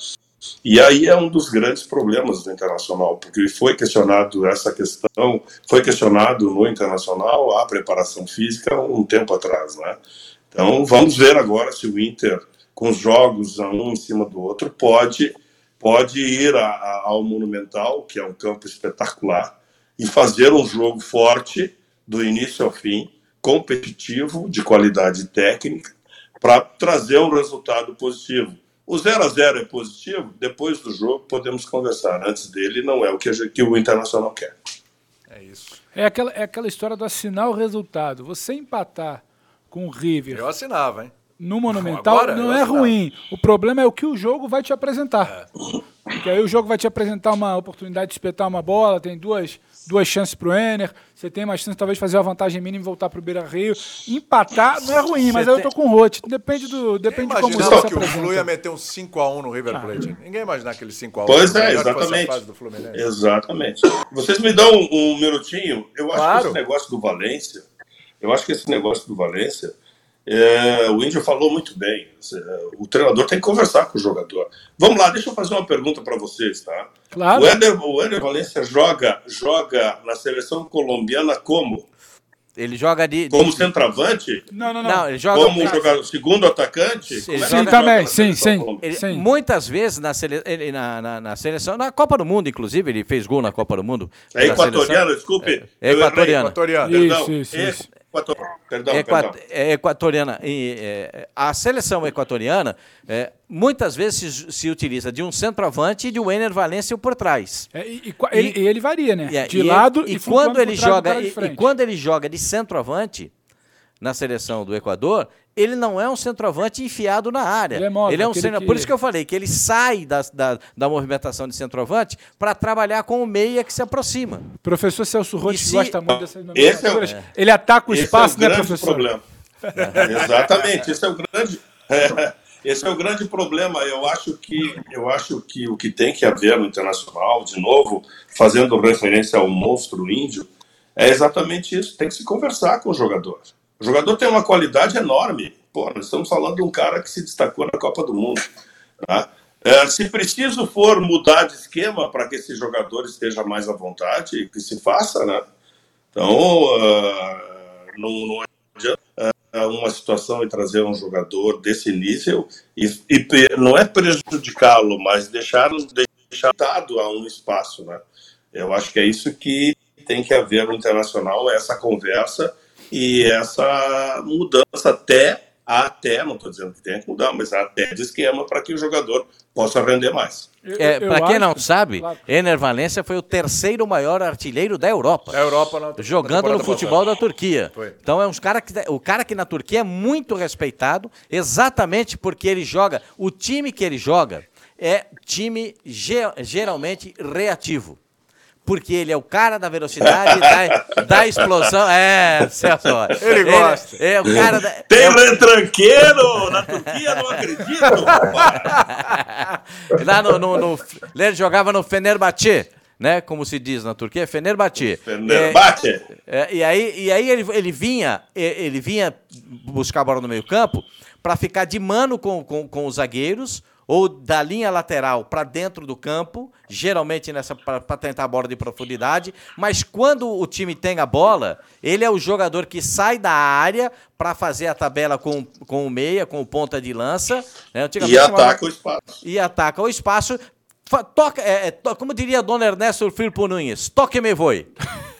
E aí é um dos grandes problemas do Internacional, porque foi questionado essa questão, foi questionado no Internacional a preparação física um tempo atrás, né? Então vamos ver agora se o Inter, com os jogos um em cima do outro, pode pode ir a- a- ao Monumental, que é um campo espetacular, e fazer um jogo forte do início ao fim, competitivo, de qualidade técnica, para trazer um resultado positivo. O 0 a 0 é positivo, depois do jogo podemos conversar. Antes dele, não é o que, a gente- que o Internacional quer. É isso. É aquela, é aquela história do assinar o resultado. Você empatar com o River Eu assinava, hein? no Monumental Agora, não é assinava. ruim. O problema é o que o jogo vai te apresentar. É. Porque aí o jogo vai te apresentar uma oportunidade de espetar uma bola, tem duas, duas chances pro Ener, você tem mais chance talvez de fazer uma vantagem mínima e voltar pro Beira Rio. Empatar não é ruim, mas aí eu tô com o Rote. Depende, do, depende de como você que o Flu ia meter um 5x1 no River Plate. Ninguém imaginava aquele 5x1. Pois é, exatamente. fase do Fluminense. Exatamente. Vocês me dão um, um minutinho? Eu acho Claro. que esse negócio do Valência, eu acho que esse negócio do Valência, é, o Índio falou muito bem. É, O treinador tem que conversar com o jogador. Vamos lá, deixa eu fazer uma pergunta para vocês, tá? Claro. O Éder, o Éder Valência joga, joga na seleção colombiana como? Ele joga de. de- Como centroavante? Não, não, não. Não, ele joga. Como jogador, segundo atacante? Sim, Como é sim, ele também, sim, sim. Ele- Sim. muitas vezes na, sele, ele, na, na, na seleção, na Copa do Mundo, inclusive, ele fez gol na Copa do Mundo. É equatoriano, desculpe. É errei. equatoriano. Equatoriano. Perdão, Isso, isso, isso. Equator- Perdão, Equa- perdão. é equatoriana. E, é, a seleção equatoriana é, muitas vezes se, se utiliza de um centroavante e de um Ener Valência por trás. É, e, e ele, e ele varia, né? É, de e lado e, e quando ele joga e, e quando ele joga de centroavante na seleção do Equador, ele não é um centroavante enfiado na área. Ele é móvel, um aquele centro- que- Por isso que eu falei que ele sai da, da, da movimentação de centroavante para trabalhar com o meia que se aproxima. Professor Celso Rotti se- gosta muito dessas é. Ele ataca o Esse espaço, é o né, professor? problema. Exatamente, esse é o grande. esse é o grande problema. Eu acho que eu acho que o que tem que haver no internacional, de novo, fazendo referência ao monstro índio, é exatamente isso. Tem que se conversar com o jogador. O jogador tem uma qualidade enorme. Pô, nós estamos falando de um cara que se destacou na Copa do Mundo. tá? É, se preciso for mudar de esquema para que esse jogador esteja mais à vontade, que se faça, né? Então, ah, não, não adianta uh, uma situação e trazer um jogador desse nível e, e não é prejudicá-lo, mas deixá-lo deixado a um espaço, né? Eu acho que é isso que tem que haver no internacional, essa conversa e essa mudança até até, não estou dizendo que tenha que mudar, mas até de esquema para que o jogador possa render mais. É, para quem não sabe, claro. Ener Valência foi o terceiro maior artilheiro da Europa. Da Europa na, jogando no futebol passada. da Turquia. Foi. Então é uns cara que o cara que na Turquia é muito respeitado, exatamente porque ele joga. O time que ele joga é time geralmente reativo porque ele é o cara da velocidade, da, da explosão. É, Celso. Ele gosta. Ele, é o cara da. Tem é, retranqueiro na Turquia, não acredito. Lá no, no, no, Ele jogava no Fenerbahçe. Né, como se diz na Turquia, Fenerbahçe. Fenerbahçe. É, é, e aí, e aí ele, ele vinha, ele vinha buscar a bola no meio campo para ficar de mano com, com, com os zagueiros ou da linha lateral para dentro do campo, geralmente nessa para tentar a bola de profundidade, mas quando o time tem a bola, ele é o jogador que sai da área para fazer a tabela com, com o meia, com o ponta de lança. Né? E ataca o espaço. E ataca o espaço. Toca, é, é, to, como diria Dona Ernesto Firpo Nunes, toque me voe.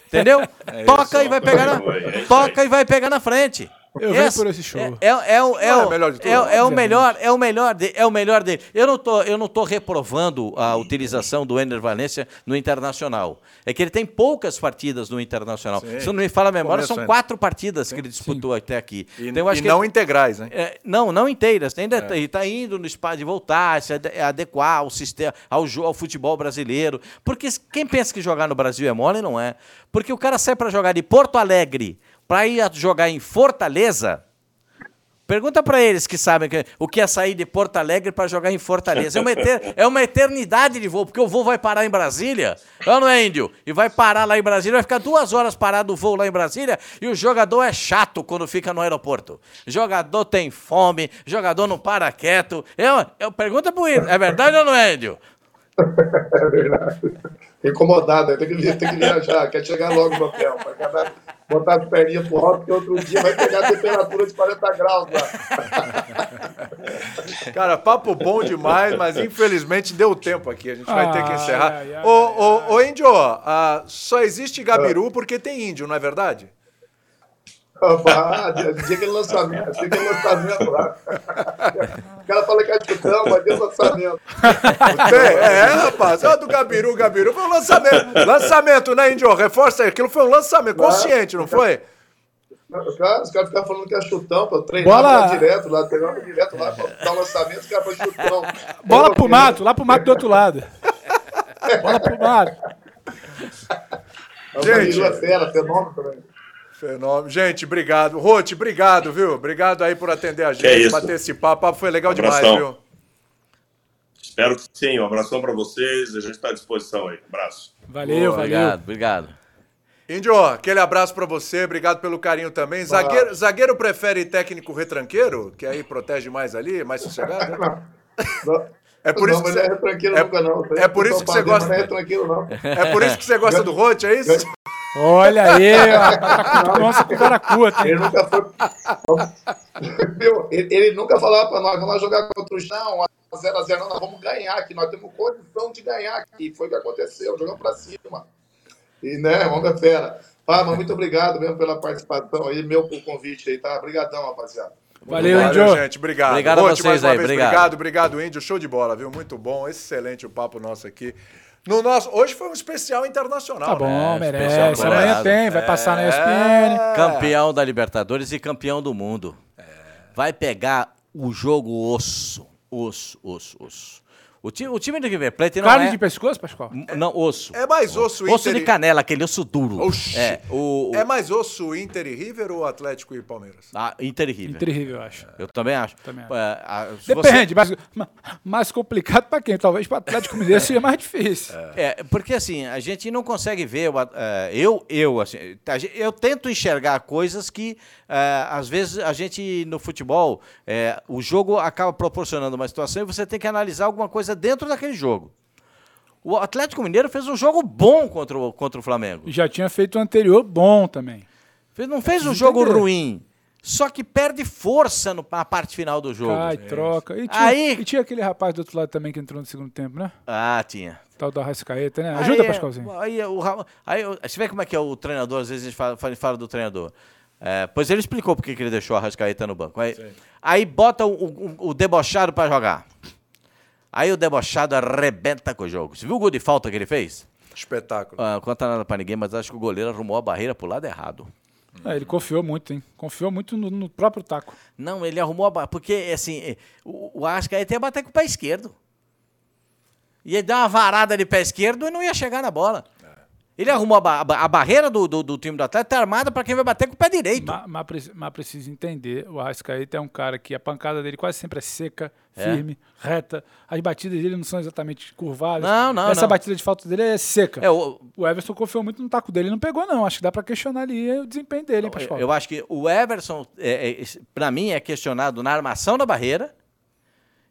Entendeu? É toca e vai pegar na, é toca e vai pegar na frente. Eu venho por esse show. É, é, é, é, o, é, o, melhor é, é, o melhor, é o melhor, de, é o melhor dele. Eu não tô, eu não tô reprovando a utilização do Ener Valência no Internacional. É que ele tem poucas partidas no Internacional. Sim. Se não me fala a memória, são quatro partidas Sim. que ele disputou Sim. até aqui. E, então, acho e que não ele, integrais, né? É, não, não inteiras. Ainda está é. Tá indo no espaço de voltar, se adequar ao sistema, ao, ao futebol brasileiro. Porque quem pensa que jogar no Brasil é mole, não é. Porque o cara sai para jogar de Porto Alegre para ir jogar em Fortaleza, pergunta para eles que sabem que, o que é sair de Porto Alegre para jogar em Fortaleza. É uma, eter, é uma eternidade de voo, porque o voo vai parar em Brasília, não é, Índio? E vai parar lá em Brasília, vai ficar duas horas parado o voo lá em Brasília, e o jogador é chato quando fica no aeroporto. Jogador tem fome, jogador não para quieto. Eu, eu pergunta para Índio, é verdade ou não é, Índio? É verdade. Incomodado, tem que, tem que viajar, quer chegar logo no hotel, para botar as perninhas pro alto, porque outro dia vai pegar a temperatura de 40 graus lá. Cara, papo bom demais, mas infelizmente deu tempo aqui. A gente vai ter que encerrar. Ai, ai, ô, ô, ô, Índio, uh, só existe Gabiru ah. porque tem índio, não é verdade? Ah, dia aquele lançamento, dia aquele lançamento lá. O cara fala que é chutão, mas deu lançamento. É, rapaz. Olha do Gabiru, Gabiru. Foi um lançamento. Lançamento, né, Índio? Reforça aí. Aquilo foi um lançamento consciente, não foi? Os caras cara ficam falando que é chutão, pra treinar Bola... direto lá, treinava direto lá, pra dar lançamento, os caras chutão. Bola pro mato, lá pro mato do outro lado. Bola pro mato. Gente, é fera, fenômeno também. Fenômeno. Gente, obrigado. Rote, obrigado, viu? Obrigado aí por atender a gente, é bater esse papo. O papo foi legal um demais, viu? Espero que sim. Um abração para vocês. A gente está à disposição aí. Um abraço. Valeu, Boa, valeu. Obrigado, obrigado. Índio, aquele abraço para você. Obrigado pelo carinho também. Zagueiro, zagueiro prefere técnico retranqueiro? Que aí protege mais ali, mais sossegado? Não. É por não, isso que você... é é, nunca não. É por isso que você gosta. Não é tranquilo não. É por isso que você gosta do Rote, é isso? Olha aí, nossa com caracuta. Ele nunca foi. ele, ele nunca falava para nós, vamos jogar contra o chão, 0x0, não, nós vamos ganhar aqui, nós temos condição de ganhar aqui. Foi o que aconteceu, jogamos para cima. E, né, vamos ver fera. Mas muito obrigado mesmo pela participação aí, meu por convite aí, tá? Obrigadão, rapaziada. Valeu, Índio. gente. Obrigado. Obrigado a vocês aí. Obrigado. obrigado, obrigado, Índio. Show de bola, viu? Muito bom. Excelente o papo nosso aqui. No nosso, hoje foi um especial internacional. Tá bom, né? merece. Amanhã tem, vai passar na ESPN. É. Campeão da Libertadores e campeão do mundo. É. Vai pegar o jogo osso. Osso, osso, osso. O time, o time do River Plate não Carne é... de pescoço, Pascoal? Não, osso. É mais osso Inter... Osso de canela, aquele osso duro. Oxi. É, o, o... é mais osso Inter e River ou Atlético e Palmeiras? Ah, Inter e River. Inter e River, eu acho. Eu também acho. Também acho. É, a, Depende, você... mas mais complicado para quem? Talvez para Atlético Mineiro seja mais difícil. É. é. porque assim, a gente não consegue ver... É, eu, eu, assim, eu tento enxergar coisas que é, às vezes a gente no futebol, é, o jogo acaba proporcionando uma situação e você tem que analisar alguma coisa dentro daquele jogo. O Atlético Mineiro fez um jogo bom contra o, contra o Flamengo. Já tinha feito o anterior bom também. Não fez um jogo ruim. só que perde força no- na parte final do jogo. Cai, troca. E tinha, Aí- e tinha aquele rapaz do outro lado também que entrou no segundo tempo, né? Ah, tinha. Tal do Arrascaeta, né? Ajuda, aí, Pascoalzinho. Aí, o, aí você vê como é que é o treinador, às vezes a gente fala, fala- do treinador. É, pois ele explicou porque que ele deixou a Rascaeta no banco. Aí, aí bota o, o- o debochado pra jogar. Aí o debochado arrebenta com o jogo. Você viu o gol de falta que ele fez? Espetáculo. Ah, não conta nada pra ninguém, mas acho que o goleiro arrumou a barreira pro lado errado. É, ele confiou muito, hein? Confiou muito no, no próprio taco. Não, ele arrumou a barreira. Porque, assim, eh, o, o Arrascaeta ia bater com o pé esquerdo. Ia dar uma varada de pé esquerdo e não ia chegar na bola. Ele arrumou a, ba- a ba- a barreira do, do, do time do Atlético, tá armada pra quem vai bater com o pé direito. Mas, mas, preci- mas precisa entender, o Arrascaeta é um cara que a pancada dele quase sempre é seca, É. firme, reta. As batidas dele não são exatamente curvadas. Não, não, Essa não. batida de falta dele é seca. É, o, O Everson confiou muito no taco dele e não pegou, não. Acho que dá pra questionar ali o desempenho dele, hein, Pascoal? eu acho que o Everson, é, é, pra mim, é questionado na armação da barreira.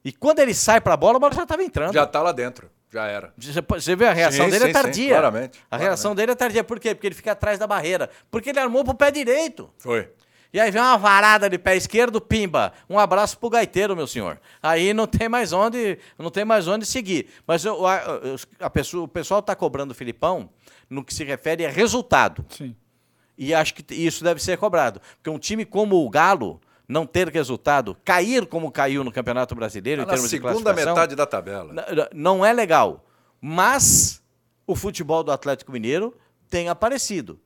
E quando ele sai pra bola, a bola já tava entrando. Já tá lá dentro. Já era. Você, vê a reação Sim, dele sim, é sim, tardia. claramente, A reação dele é tardia. Por quê? Porque ele fica atrás da barreira. Porque ele armou pro pé direito. Foi. E aí vem uma varada de pé esquerdo, pimba. Um abraço pro gaiteiro, meu senhor. Aí não tem mais onde, não tem mais onde seguir. Mas eu- a, a pessoa, o pessoal tá cobrando o Filipão no que se refere a resultado. Sim. E acho que isso deve ser cobrado. Porque um time como o Galo não ter resultado, cair como caiu no Campeonato Brasileiro Tá em na termos de segunda classificação, metade da tabela. não é legal. Mas o futebol do Atlético Mineiro tem aparecido.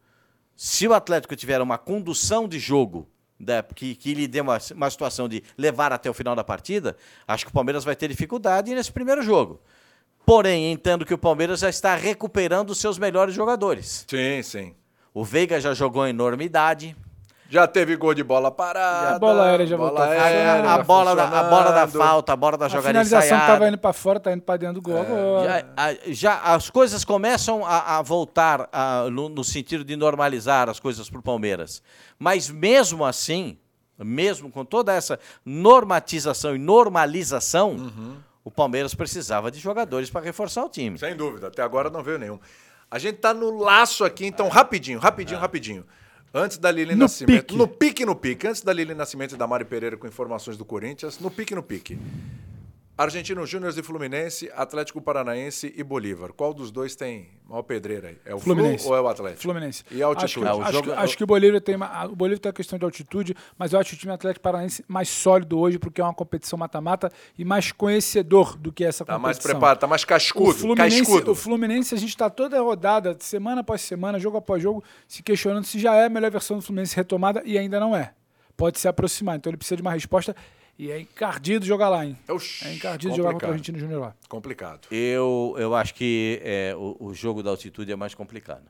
Se o Atlético tiver uma condução de jogo né, que, que lhe dê uma, uma situação de levar até o final da partida, acho que o Palmeiras vai ter dificuldade nesse primeiro jogo. Porém, entendo que o Palmeiras já está recuperando os seus melhores jogadores. Sim, sim. O Veiga já jogou enormidade. Já teve gol de bola parada. A bola aérea já bola voltou a aérea a, bola da, a bola da falta, a bola da A jogada finalização ensaiada. tava indo pra fora, tá indo pra dentro do gol agora. Já, a- já as coisas começam a, a voltar a- no, no sentido de normalizar as coisas para o Palmeiras. Mas mesmo assim, mesmo com toda essa normatização e normalização, Uhum. o Palmeiras precisava de jogadores para reforçar o time. Sem dúvida, até agora não veio nenhum. A gente tá no laço aqui, então, rapidinho, rapidinho, rapidinho. Antes da Lili No Nascimento. pique. No pique, no pique. Antes da Lili Nascimento e da Mari Pereira com informações do Corinthians, no pique, no pique. Argentino Júnior e Fluminense, Atlético Paranaense e Bolívar. Qual dos dois tem maior pedreira aí? É o Fluminense. Flu ou é o Atlético? Fluminense. E a altitude? Acho, que- É, o acho jogo- acho que o Bolívia tem uma, o Bolívia tem a questão de altitude, mas eu acho o time Atlético Paranaense mais sólido hoje porque é uma competição mata-mata e mais conhecedor do que essa Tá mais competição. preparado, tá mais O cascudo. Fluminense, cascudo. o Fluminense, a gente está toda rodada, semana após semana, jogo após jogo, se questionando se já é a melhor versão do Fluminense retomada e ainda não é. Pode se aproximar. Então ele precisa de uma resposta e é encardido jogar lá, hein? Oxi, É encardido jogar contra o complicado. Argentino Júnior lá. Complicado. Eu, eu acho que é, o, o jogo da altitude é mais complicado.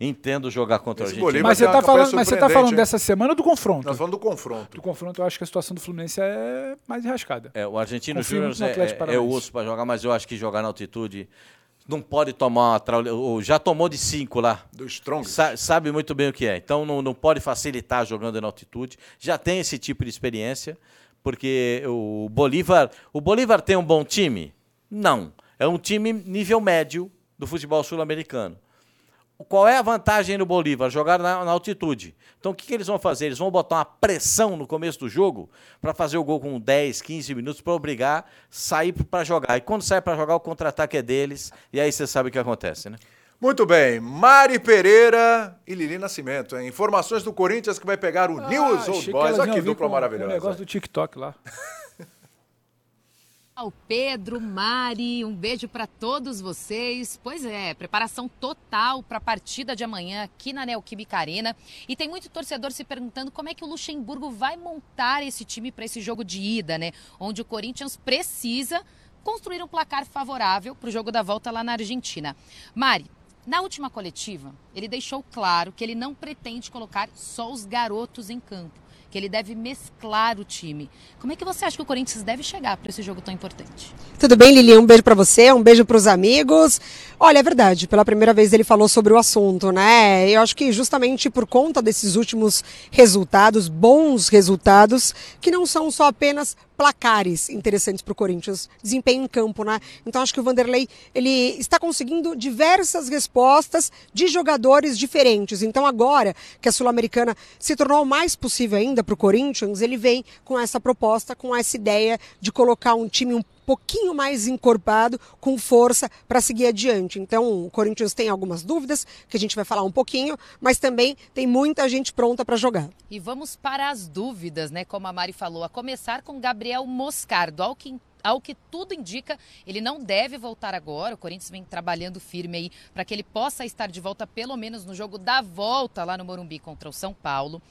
Entendo jogar contra Esse o Argentina. Bolívar Mas você, tem uma tá campanha falando, mas você tá falando dessa semana ou do confronto? Nós falamos do confronto. Do confronto, eu acho que a situação do Fluminense é mais enrascada. É, o Argentino Júnior no é, é, é osso para jogar, mas eu acho que jogar na altitude não pode tomar uma traule... ou Já tomou de cinco lá. Do Strong. Sa- sabe muito bem o que é. Então não, não pode facilitar jogando na altitude. Já tem esse tipo de experiência, porque o Bolívar. O Bolívar tem um bom time? Não. É um time nível médio do futebol sul-americano. Qual é a vantagem no Bolívar? Jogar na, na altitude. Então o que, que eles vão fazer? Eles vão botar uma pressão no começo do jogo para fazer o gol com 10, 15 minutos para obrigar sair para jogar. E quando sai para jogar, o contra-ataque é deles. E aí você sabe o que acontece, né? Muito bem. Mari Pereira e Lili Nascimento. Hein? Informações do Corinthians que vai pegar o News Ah, Old achei Boys. vir dupla maravilhosa. O negócio do TikTok lá. Ao Pedro, Mari, um beijo para todos vocês. Pois é, preparação total para a partida de amanhã aqui na Neoquímica Arena. E tem muito torcedor se perguntando como é que o Luxemburgo vai montar esse time para esse jogo de ida, né? Onde o Corinthians precisa construir um placar favorável para o jogo da volta lá na Argentina. Mari, na última coletiva, ele deixou claro que ele não pretende colocar só os garotos em campo, que ele deve mesclar o time. Como é que você acha que o Corinthians deve chegar para esse jogo tão importante? Tudo bem, Lili? Um beijo pra você, um beijo pros amigos. Olha, é verdade, pela primeira vez ele falou sobre o assunto, né? Eu acho que justamente por conta desses últimos resultados, bons resultados, que não são só apenas placares interessantes para o Corinthians, desempenho em campo, né? Então acho que o Vanderlei ele está conseguindo diversas respostas de jogadores diferentes. Então agora que a Sul-Americana se tornou mais possível ainda para o Corinthians, ele vem com essa proposta, com essa ideia de colocar um time um pouquinho mais encorpado, com força para seguir adiante. Então, o Corinthians tem algumas dúvidas, que a gente vai falar um pouquinho, mas também tem muita gente pronta para jogar. E vamos para as dúvidas, né? Como a Mari falou, a começar com Gabriel Moscardo. Ao que ao que tudo indica, ele não deve voltar agora. O Corinthians vem trabalhando firme aí para que ele possa estar de volta, pelo menos no jogo da volta lá no Morumbi contra o São Paulo.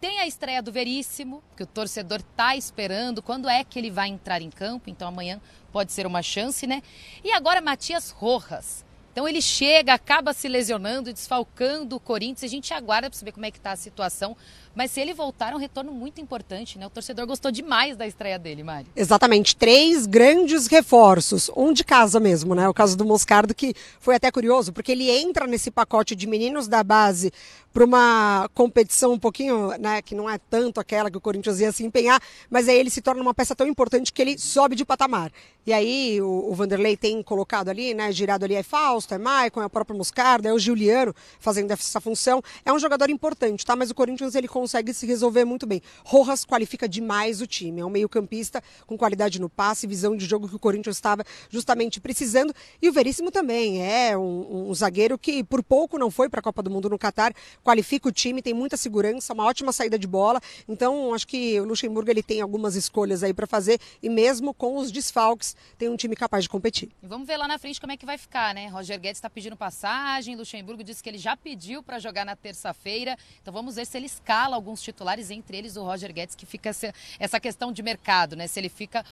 Tem a estreia do Veríssimo, que o torcedor está esperando. Quando é que ele vai entrar em campo? Então amanhã pode ser uma chance, né? E agora Matias Rojas. Então ele chega, acaba se lesionando, desfalcando o Corinthians. A gente aguarda para saber como é que está a situação. Mas se ele voltar, é um retorno muito importante, né? O torcedor gostou demais da estreia dele, Mari. Exatamente. Três grandes reforços. Um de casa mesmo, né? O caso do Moscardo, que foi até curioso, porque ele entra nesse pacote de meninos da base para uma competição um pouquinho, né, que não é tanto aquela que o Corinthians ia se empenhar, mas aí ele se torna uma peça tão importante que ele sobe de patamar. E aí o, o Vanderlei tem colocado ali, né, girado ali é Fausto, é Maicon, é o próprio Moscardo, é o Juliano fazendo essa função. É um jogador importante, tá? Mas o Corinthians ele consegue se resolver muito bem. Rojas qualifica demais o time, é um meio-campista com qualidade no passe, visão de jogo que o Corinthians estava justamente precisando. E o Veríssimo também é um, um zagueiro que por pouco não foi para a Copa do Mundo no Catar qualifica o time, tem muita segurança, uma ótima saída de bola. Então, acho que o Luxemburgo ele tem algumas escolhas aí para fazer e mesmo com os desfalques, tem um time capaz de competir. E vamos ver lá na frente como é que vai ficar, né? Roger Guedes está pedindo passagem, Luxemburgo disse que ele já pediu para jogar na terça-feira. Então vamos ver se ele escala alguns titulares, entre eles o Roger Guedes, que fica essa, questão de mercado, né? Se ele fica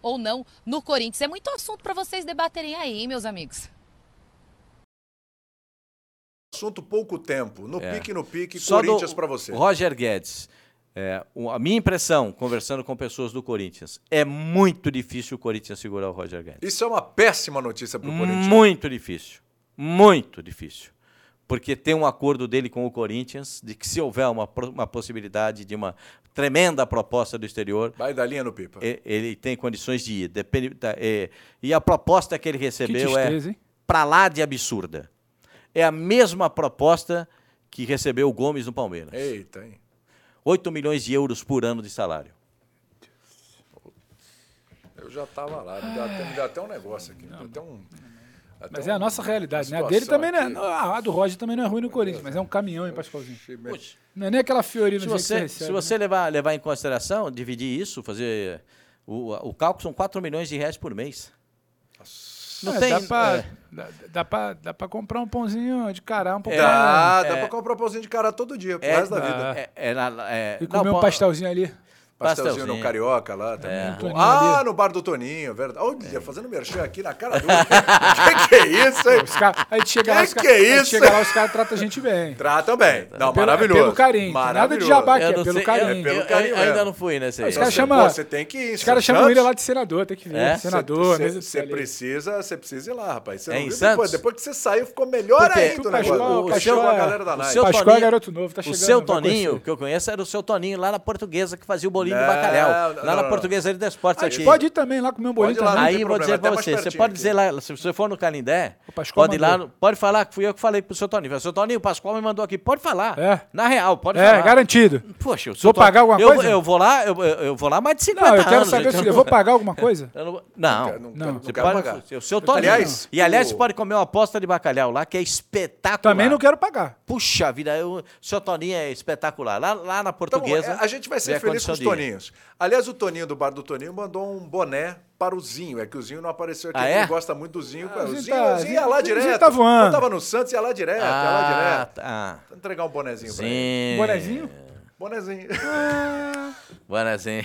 ou não no Corinthians. É muito assunto para vocês debaterem aí, meus amigos assunto pouco tempo. No é. pique, no pique, Só Corinthians para você. Roger Guedes. É, a minha impressão, conversando com pessoas do Corinthians, é muito difícil o Corinthians segurar o Roger Guedes. Isso é uma péssima notícia para o Corinthians. Muito difícil. Muito difícil. Porque tem um acordo dele com o Corinthians de que se houver uma, uma possibilidade de uma tremenda proposta do exterior. Vai dar linha no pipa. Ele tem condições de ir. Depende, é, e a proposta que ele recebeu que tristeza, é para lá de absurda é a mesma proposta que recebeu o Gomes no Palmeiras. Eita, hein? 8 milhões de euros por ano de salário. Eu já estava lá, me deu, até, me deu até um negócio aqui. Não, até um, mas é a nossa realidade, né? A dele também não é. A do Roger também não é ruim no Corinthians, mas é um caminhão, hein, Pascoalzinho? Não é nem aquela fiorina se você, recebe, Se você né? levar, levar em consideração, dividir isso, fazer. O, o cálculo são 4 milhões de reais por mês. Nossa. Não é, tem. Dá pra, é. dá, dá, pra, dá pra comprar um pãozinho de cará um pouco. Dá, dá é. pra comprar um pãozinho de cará todo dia, pro é, resto da vida. É, é, é, e comer não, um pastelzinho ali. Pastelzinho, no Carioca lá também. É. Ah, no bar do Toninho, verdade. Olha, é. fazendo merchan aqui na cara do. que que é isso, hein? Os cara, aí chega que lá, os que é isso? chega lá, os caras tratam a gente bem. Tratam bem. Não, pelo, maravilhoso. pelo carinho. Nada de jabá aqui, é pelo sei, carinho. É pelo carinho. Eu, ainda não fui nesse aí. Os caras chamam. Você tem que ir. Os caras chamam ele lá de senador, tem que vir. É? Senador, Você precisa, você precisa ir lá, rapaz. Você é em Santos? Depois que você saiu, ficou melhor ainda o negócio. O seu, a galera da. O Pascoal é garoto novo, tá chegando. O seu Toninho, que eu conheço, era o seu Toninho lá na portuguesa que fazia o bolinho de bacalhau lá na Portuguesa Esportes aqui. A gente pode ir também lá comer um bolinho também. Aí vou dizer pra você, você pode dizer lá, se você for no Canindé, pode ir lá, pode falar que fui eu que falei pro seu Toninho. Seu Toninho, o Pascoal me mandou aqui, pode falar. É. Na real, pode é, falar. É, garantido. Poxa, eu Vou pagar alguma coisa? Eu vou lá, eu vou lá mais de 50 anos. Não, eu quero saber se eu vou pagar alguma coisa. Não, não. Você pode pagar. O seu Toninho. Aliás, e aliás, você pode comer uma aposta de bacalhau lá que é espetacular. Também não quero pagar. Puxa vida, o seu Toninho é espetacular. Lá na Portuguesa. Então, a gente vai ser feliz com os Toninhos. Aliás, o Toninho do bar do Toninho mandou um boné para o Zinho. É que o Zinho não apareceu aqui. Ah, é? Ele gosta muito do Zinho. Ah, o Zinho, tá, Zinho ia lá direto. O Zinho tá voando. Eu tava no Santos, ia lá direto, ah, ia lá ah, direto. Tá. Vou entregar um bonezinho Sim. pra ele. Um bonezinho? Bonezinho. Bonezinho.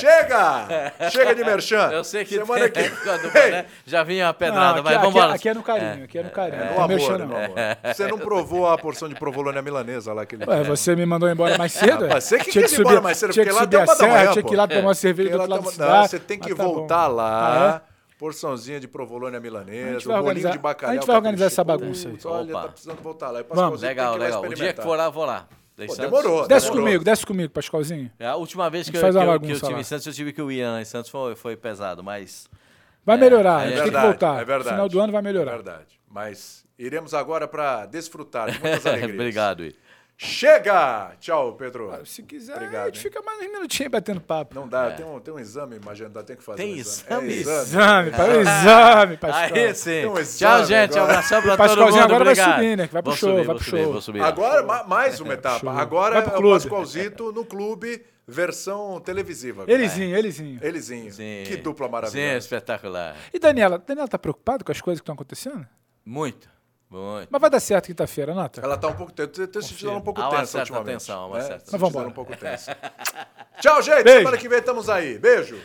Chega! Chega de merchan. Eu sei que Semana que... boné já vinha uma pedrada, não, mas vamos embora. Aqui, é no carinho, aqui é no carinho. É, no amor, merchan, no amor. Você não provou a porção de provolone milanesa lá que ele Ué, você me mandou embora mais cedo? Ah, você que tinha que ir embora mais cedo, porque lá tem uma da manhã, Tinha que ir lá tomar uma cerveja do outro lado Não, você tem que ah, tá voltar lá. Ah, é? porçãozinha de provolone milanesa, um bolinho de bacalhau. A gente vai organizar essa bagunça aí. Olha, tá precisando voltar lá. Vamos. Legal, legal. O dia que for lá, vou lá. Pô, demorou. Desce demorou. comigo, desce comigo, Pascoalzinho. É, a última vez que eu, que eu- que eu tive em Santos, eu tive que o Ian em Santos foi, foi pesado, mas. Vai É, melhorar, é a gente tem que verdade, voltar. É verdade. Final do ano vai É melhorar. verdade. Mas iremos agora para desfrutar de muitas alegrias. Obrigado, Ian. Chega! Tchau, Pedro. Se quiser, Obrigado, a gente hein? fica mais uns minutinhos batendo papo. Não dá, tem, um, tem um exame, imagina, tem que fazer Tem um exame? É, Exame, para o exame, Pascoal. Aí sim. Tem um Tchau, exame gente. agora. Abração pra O todo Pascoalzinho mundo. agora vai Obrigado. subir, né? Vai pro Vou show, subir, vai vou pro subir, show. Vou subir. Agora, ma- mais uma etapa. Show. Agora Vai é o. Pascoalzito no clube, versão televisiva. Elizinho, Elizinho. Elizinho. Sim. Que dupla Sim, maravilhosa. espetacular. E Daniela? Daniela tá preocupada com as coisas que estão acontecendo? Muito, muito. Mas vai dar certo quinta-feira, Nata? Ela tá um pouco tensa. Eu tenho sentido ela um pouco Há uma tensa certa ultimamente. tensão, há uma né? certa Sentido Mas vambora. ela um pouco tensa. Tchau, gente. Beijo. Semana que vem estamos aí. Beijo.